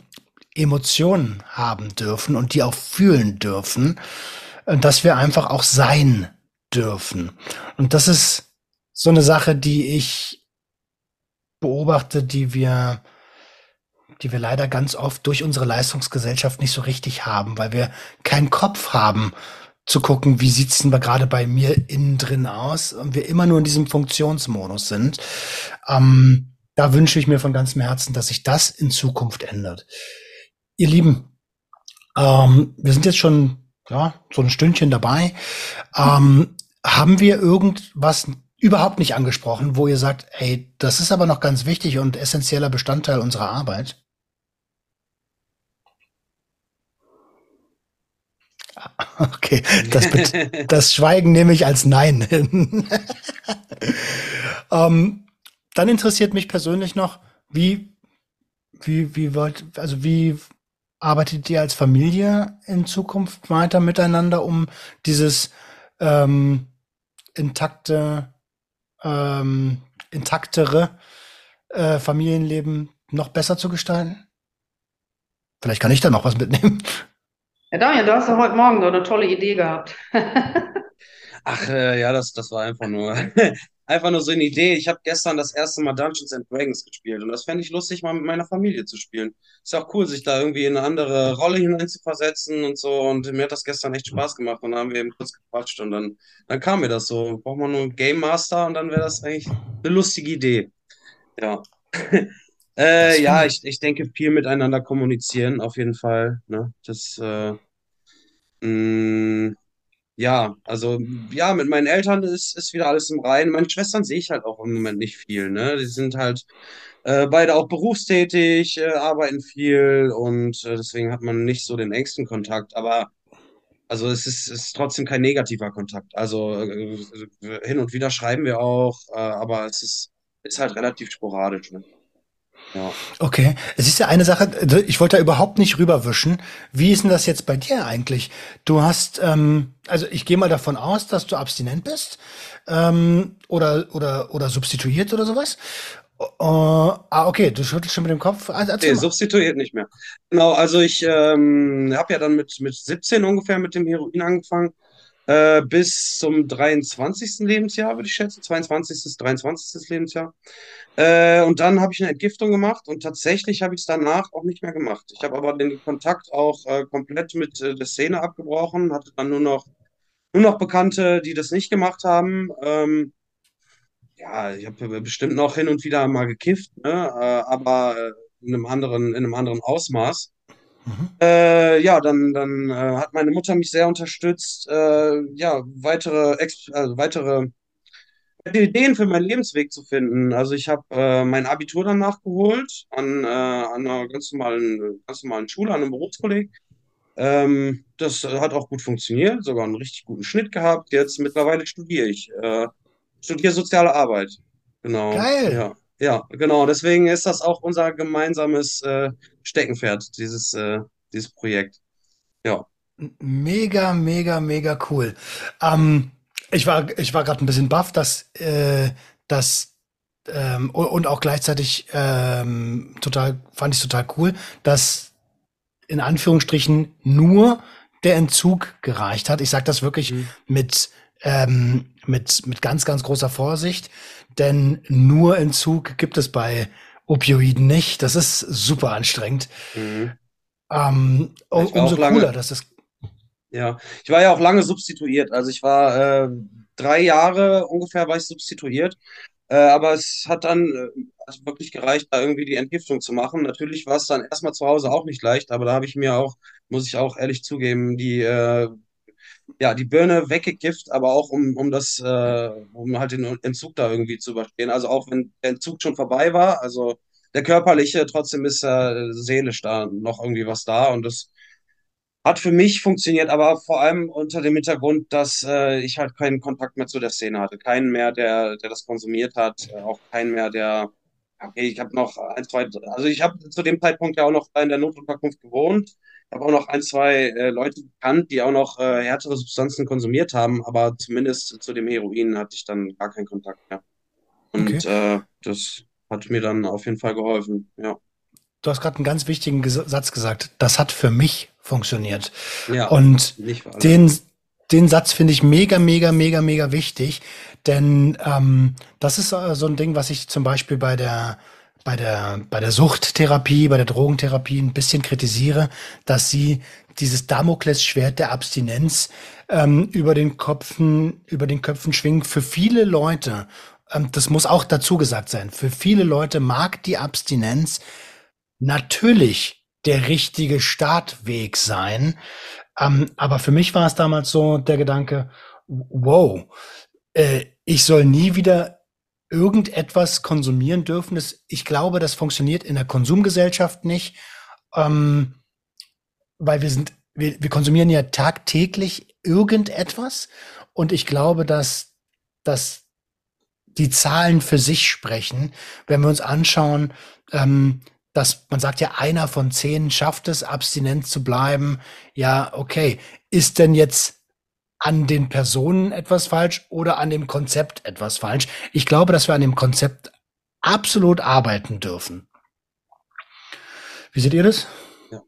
Emotionen haben dürfen und die auch fühlen dürfen, dass wir einfach auch sein dürfen. Und das ist so eine Sache, die ich beobachte, die wir die wir leider ganz oft durch unsere Leistungsgesellschaft nicht so richtig haben, weil wir keinen Kopf haben zu gucken, wie sieht's denn gerade bei mir innen drin aus und wir immer nur in diesem Funktionsmodus sind. Ähm, da wünsche ich mir von ganzem Herzen, dass sich das in Zukunft ändert. Ihr Lieben, ähm, wir sind jetzt schon ja, so ein Stündchen dabei. Ähm, haben wir irgendwas überhaupt nicht angesprochen, wo ihr sagt, ey, das ist aber noch ganz wichtig und essentieller Bestandteil unserer Arbeit? [laughs] Okay, das, [laughs] das Schweigen nehme ich als Nein hin. [laughs] ähm, dann interessiert mich persönlich noch, wie, wie, wie wollt, also wie arbeitet ihr als Familie in Zukunft weiter miteinander, um dieses ähm, intakte, ähm, intaktere äh, Familienleben noch besser zu gestalten? Vielleicht kann ich da noch was mitnehmen. Ja, Daniel, du hast ja heute Morgen so eine tolle Idee gehabt. [laughs] Ach äh, ja, das, das war einfach nur, [laughs] einfach nur so eine Idee. Ich habe gestern das erste Mal Dungeons and Dragons gespielt und das fände ich lustig, mal mit meiner Familie zu spielen. Ist auch cool, sich da irgendwie in eine andere Rolle hineinzuversetzen und so. Und mir hat das gestern echt Spaß gemacht und dann haben wir eben kurz gequatscht und dann, dann kam mir das so. Braucht man nur einen Game Master und dann wäre das eigentlich eine lustige Idee. Ja. [laughs] Äh, ja, ich, ich denke, viel miteinander kommunizieren, auf jeden Fall. Ne? Das, äh, mm, ja, also, ja, mit meinen Eltern ist, ist wieder alles im Reinen. Meine Schwestern sehe ich halt auch im Moment nicht viel, ne? Die sind halt äh, beide auch berufstätig, äh, arbeiten viel und äh, deswegen hat man nicht so den engsten Kontakt. Aber also es ist, ist trotzdem kein negativer Kontakt. Also äh, hin und wieder schreiben wir auch, äh, aber es ist, ist halt relativ sporadisch. Ne? Ja. Okay, es ist ja eine Sache, ich wollte da überhaupt nicht rüberwischen. Wie ist denn das jetzt bei dir eigentlich? Du hast, ähm, also ich gehe mal davon aus, dass du abstinent bist ähm, oder, oder, oder substituiert oder sowas. Uh, ah, okay, du schüttelst schon mit dem Kopf. Also, nee, mal. substituiert nicht mehr. Genau, also ich ähm, habe ja dann mit, mit 17 ungefähr mit dem Heroin angefangen. Äh, bis zum 23. Lebensjahr, würde ich schätzen. 22. 23. Lebensjahr. Äh, und dann habe ich eine Entgiftung gemacht und tatsächlich habe ich es danach auch nicht mehr gemacht. Ich habe aber den Kontakt auch äh, komplett mit äh, der Szene abgebrochen, hatte dann nur noch, nur noch Bekannte, die das nicht gemacht haben. Ähm, ja, ich habe bestimmt noch hin und wieder mal gekifft, ne? Äh, aber äh, in einem anderen, in einem anderen Ausmaß. Mhm. Äh, ja, dann, dann äh, hat meine Mutter mich sehr unterstützt, äh, ja, weitere, Ex also weitere Ideen für meinen Lebensweg zu finden. Also ich habe äh, mein Abitur dann nachgeholt an, äh, an einer ganz normalen, ganz normalen Schule, an einem Berufskolleg. Ähm, das hat auch gut funktioniert, sogar einen richtig guten Schnitt gehabt. Jetzt mittlerweile studiere ich. Äh, studiere soziale Arbeit. Genau. Geil. Ja, ja, genau. Deswegen ist das auch unser gemeinsames äh, Steckenpferd, dieses, äh, dieses Projekt. Ja. Mega, mega, mega cool. Ähm, ich war, ich war gerade ein bisschen baff, dass, äh, dass ähm, und auch gleichzeitig ähm, total, fand ich total cool, dass in Anführungsstrichen nur der Entzug gereicht hat. Ich sage das wirklich mhm. mit, ähm, mit, mit ganz, ganz großer Vorsicht, denn nur Entzug gibt es bei Opioiden nicht. Das ist super anstrengend. Mhm. Ähm, umso cooler, dass das ja, ich war ja auch lange substituiert. Also ich war äh, drei Jahre ungefähr war ich substituiert. Äh, aber es hat dann äh, wirklich gereicht, da irgendwie die Entgiftung zu machen. Natürlich war es dann erstmal zu Hause auch nicht leicht, aber da habe ich mir auch, muss ich auch ehrlich zugeben, die, äh, ja, die Birne weggekifft, aber auch um, um das, äh, um halt den Entzug da irgendwie zu überstehen. Also auch wenn der Entzug schon vorbei war, also der körperliche, trotzdem ist äh, seelisch da noch irgendwie was da und das hat für mich funktioniert, aber vor allem unter dem Hintergrund, dass äh, ich halt keinen Kontakt mehr zu der Szene hatte. Keinen mehr, der, der das konsumiert hat, äh, auch keinen mehr, der, okay, ich habe noch ein, zwei, also ich habe zu dem Zeitpunkt ja auch noch in der Notunterkunft gewohnt. Ich habe auch noch ein, zwei äh, Leute bekannt, die auch noch äh, härtere Substanzen konsumiert haben, aber zumindest zu dem Heroin hatte ich dann gar keinen Kontakt mehr. Und okay. äh, das hat mir dann auf jeden Fall geholfen, ja. Du hast gerade einen ganz wichtigen Satz gesagt. Das hat für mich funktioniert. Ja, und den, den Satz finde ich mega, mega, mega, mega wichtig, denn ähm, das ist äh, so ein Ding, was ich zum Beispiel bei der bei der bei der Suchttherapie, bei der Drogentherapie ein bisschen kritisiere, dass sie dieses Damoklesschwert der Abstinenz ähm, über den Köpfen über den Köpfen schwingt. Für viele Leute, ähm, das muss auch dazu gesagt sein, für viele Leute mag die Abstinenz natürlich der richtige Startweg sein. Ähm, aber für mich war es damals so der Gedanke, wow, äh, ich soll nie wieder irgendetwas konsumieren dürfen. Das, ich glaube, das funktioniert in der Konsumgesellschaft nicht, ähm, weil wir sind, wir, wir konsumieren ja tagtäglich irgendetwas. Und ich glaube, dass, dass die Zahlen für sich sprechen, wenn wir uns anschauen, ähm, dass man sagt ja, einer von zehn schafft es, abstinent zu bleiben. Ja, okay. Ist denn jetzt an den Personen etwas falsch oder an dem Konzept etwas falsch? Ich glaube, dass wir an dem Konzept absolut arbeiten dürfen. Wie seht ihr das? Ja,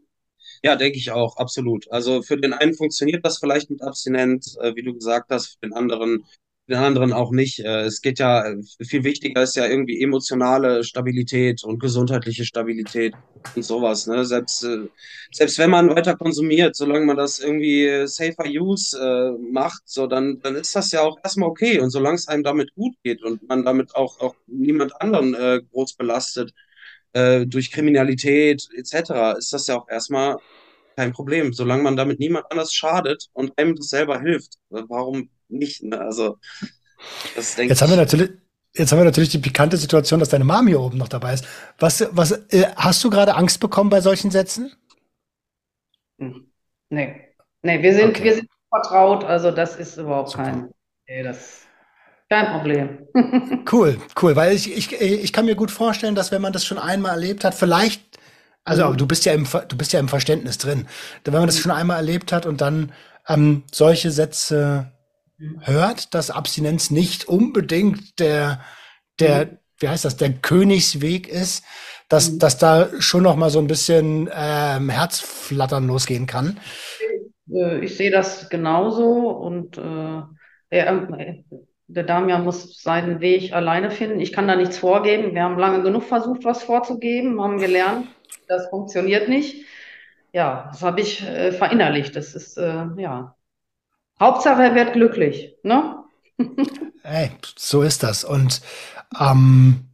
ja denke ich auch, absolut. Also für den einen funktioniert das vielleicht mit Abstinenz, äh, wie du gesagt hast, für den anderen den anderen auch nicht. Äh, es geht ja, viel wichtiger ist ja irgendwie emotionale Stabilität und gesundheitliche Stabilität und sowas. Ne? Selbst, äh, selbst wenn man weiter konsumiert, solange man das irgendwie safer use äh, macht, so dann, dann ist das ja auch erstmal okay. Und solange es einem damit gut geht und man damit auch, auch niemand anderen äh, groß belastet, äh, durch Kriminalität etc., ist das ja auch erstmal kein Problem. Solange man damit niemand anders schadet und einem das selber hilft, warum nicht. Ne? Also, das denke Jetzt haben wir natürlich. Jetzt haben wir natürlich die pikante Situation, dass deine Mom hier oben noch dabei ist. Was, was, äh, hast du gerade Angst bekommen bei solchen Sätzen? Hm. Nee. Nee, wir sind, okay. wir sind vertraut, also das ist überhaupt Super. kein. Nee, das kein Problem. [laughs] cool, cool, weil ich, ich, ich kann mir gut vorstellen, dass wenn man das schon einmal erlebt hat, vielleicht, also mhm. du bist ja im, du bist ja im Verständnis drin, wenn man das schon einmal erlebt hat und dann ähm, solche Sätze. Hört, dass Abstinenz nicht unbedingt der, der, mhm. wie heißt das, der Königsweg ist, dass, mhm. dass da schon noch mal so ein bisschen ähm, Herzflattern losgehen kann. Äh, ich sehe das genauso und äh, der, der Damian muss seinen Weg alleine finden. Ich kann da nichts vorgeben. Wir haben lange genug versucht, was vorzugeben, haben gelernt, das funktioniert nicht. Ja, das habe ich äh, verinnerlicht. Das ist, äh, ja. Hauptsache, er wird glücklich, ne? [laughs] Ey, so ist das. Und ähm,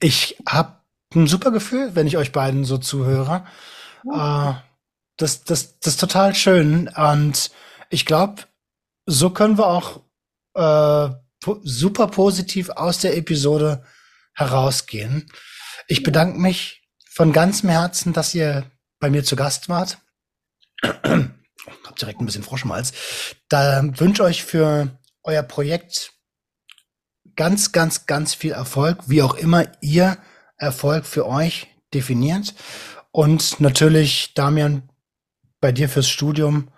ich habe ein super Gefühl, wenn ich euch beiden so zuhöre. Ja. Äh, das, das, das ist total schön. Und ich glaube, so können wir auch äh, po super positiv aus der Episode herausgehen. Ich bedanke mich von ganzem Herzen, dass ihr bei mir zu Gast wart. Hab direkt ein bisschen Frosch im Hals. Da wünsche euch für euer Projekt ganz, ganz, ganz viel Erfolg, wie auch immer ihr Erfolg für euch definiert. Und natürlich, Damian, bei dir fürs Studium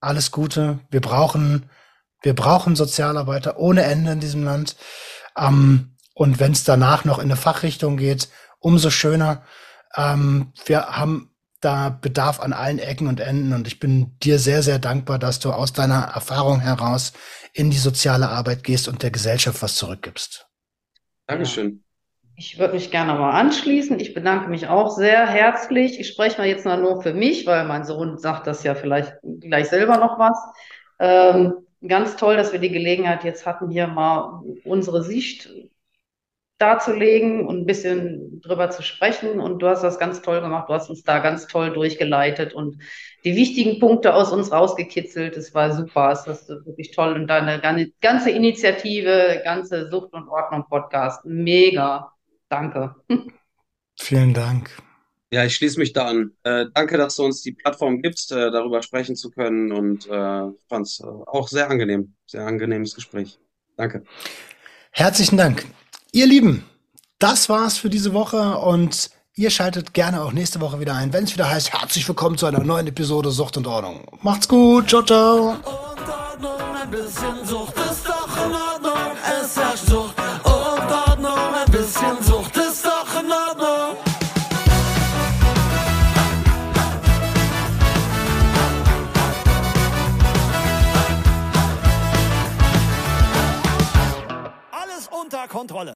alles Gute. Wir brauchen, wir brauchen Sozialarbeiter ohne Ende in diesem Land. Ähm, und wenn es danach noch in eine Fachrichtung geht, umso schöner. Ähm, wir haben da Bedarf an allen Ecken und Enden und ich bin dir sehr, sehr dankbar, dass du aus deiner Erfahrung heraus in die soziale Arbeit gehst und der Gesellschaft was zurückgibst. Dankeschön. Ich würde mich gerne mal anschließen. Ich bedanke mich auch sehr herzlich. Ich spreche mal jetzt mal nur für mich, weil mein Sohn sagt das ja vielleicht gleich selber noch was. Ähm, ganz toll, dass wir die Gelegenheit jetzt hatten, hier mal unsere Sicht darzulegen und ein bisschen drüber zu sprechen. Und du hast das ganz toll gemacht. Du hast uns da ganz toll durchgeleitet und die wichtigen Punkte aus uns rausgekitzelt. Es war super. Es ist wirklich toll. Und deine ganze Initiative, ganze Sucht und Ordnung Podcast, mega. Danke. Vielen Dank. Ja, ich schließe mich da an. Äh, danke, dass du uns die Plattform gibst, äh, darüber sprechen zu können und äh, fand es äh, auch sehr angenehm. Sehr angenehmes Gespräch. Danke. Herzlichen Dank. Ihr Lieben, das war's für diese Woche und ihr schaltet gerne auch nächste Woche wieder ein, wenn es wieder heißt, herzlich willkommen zu einer neuen Episode Sucht und Ordnung. Macht's gut, ciao, ciao. Kontrolle.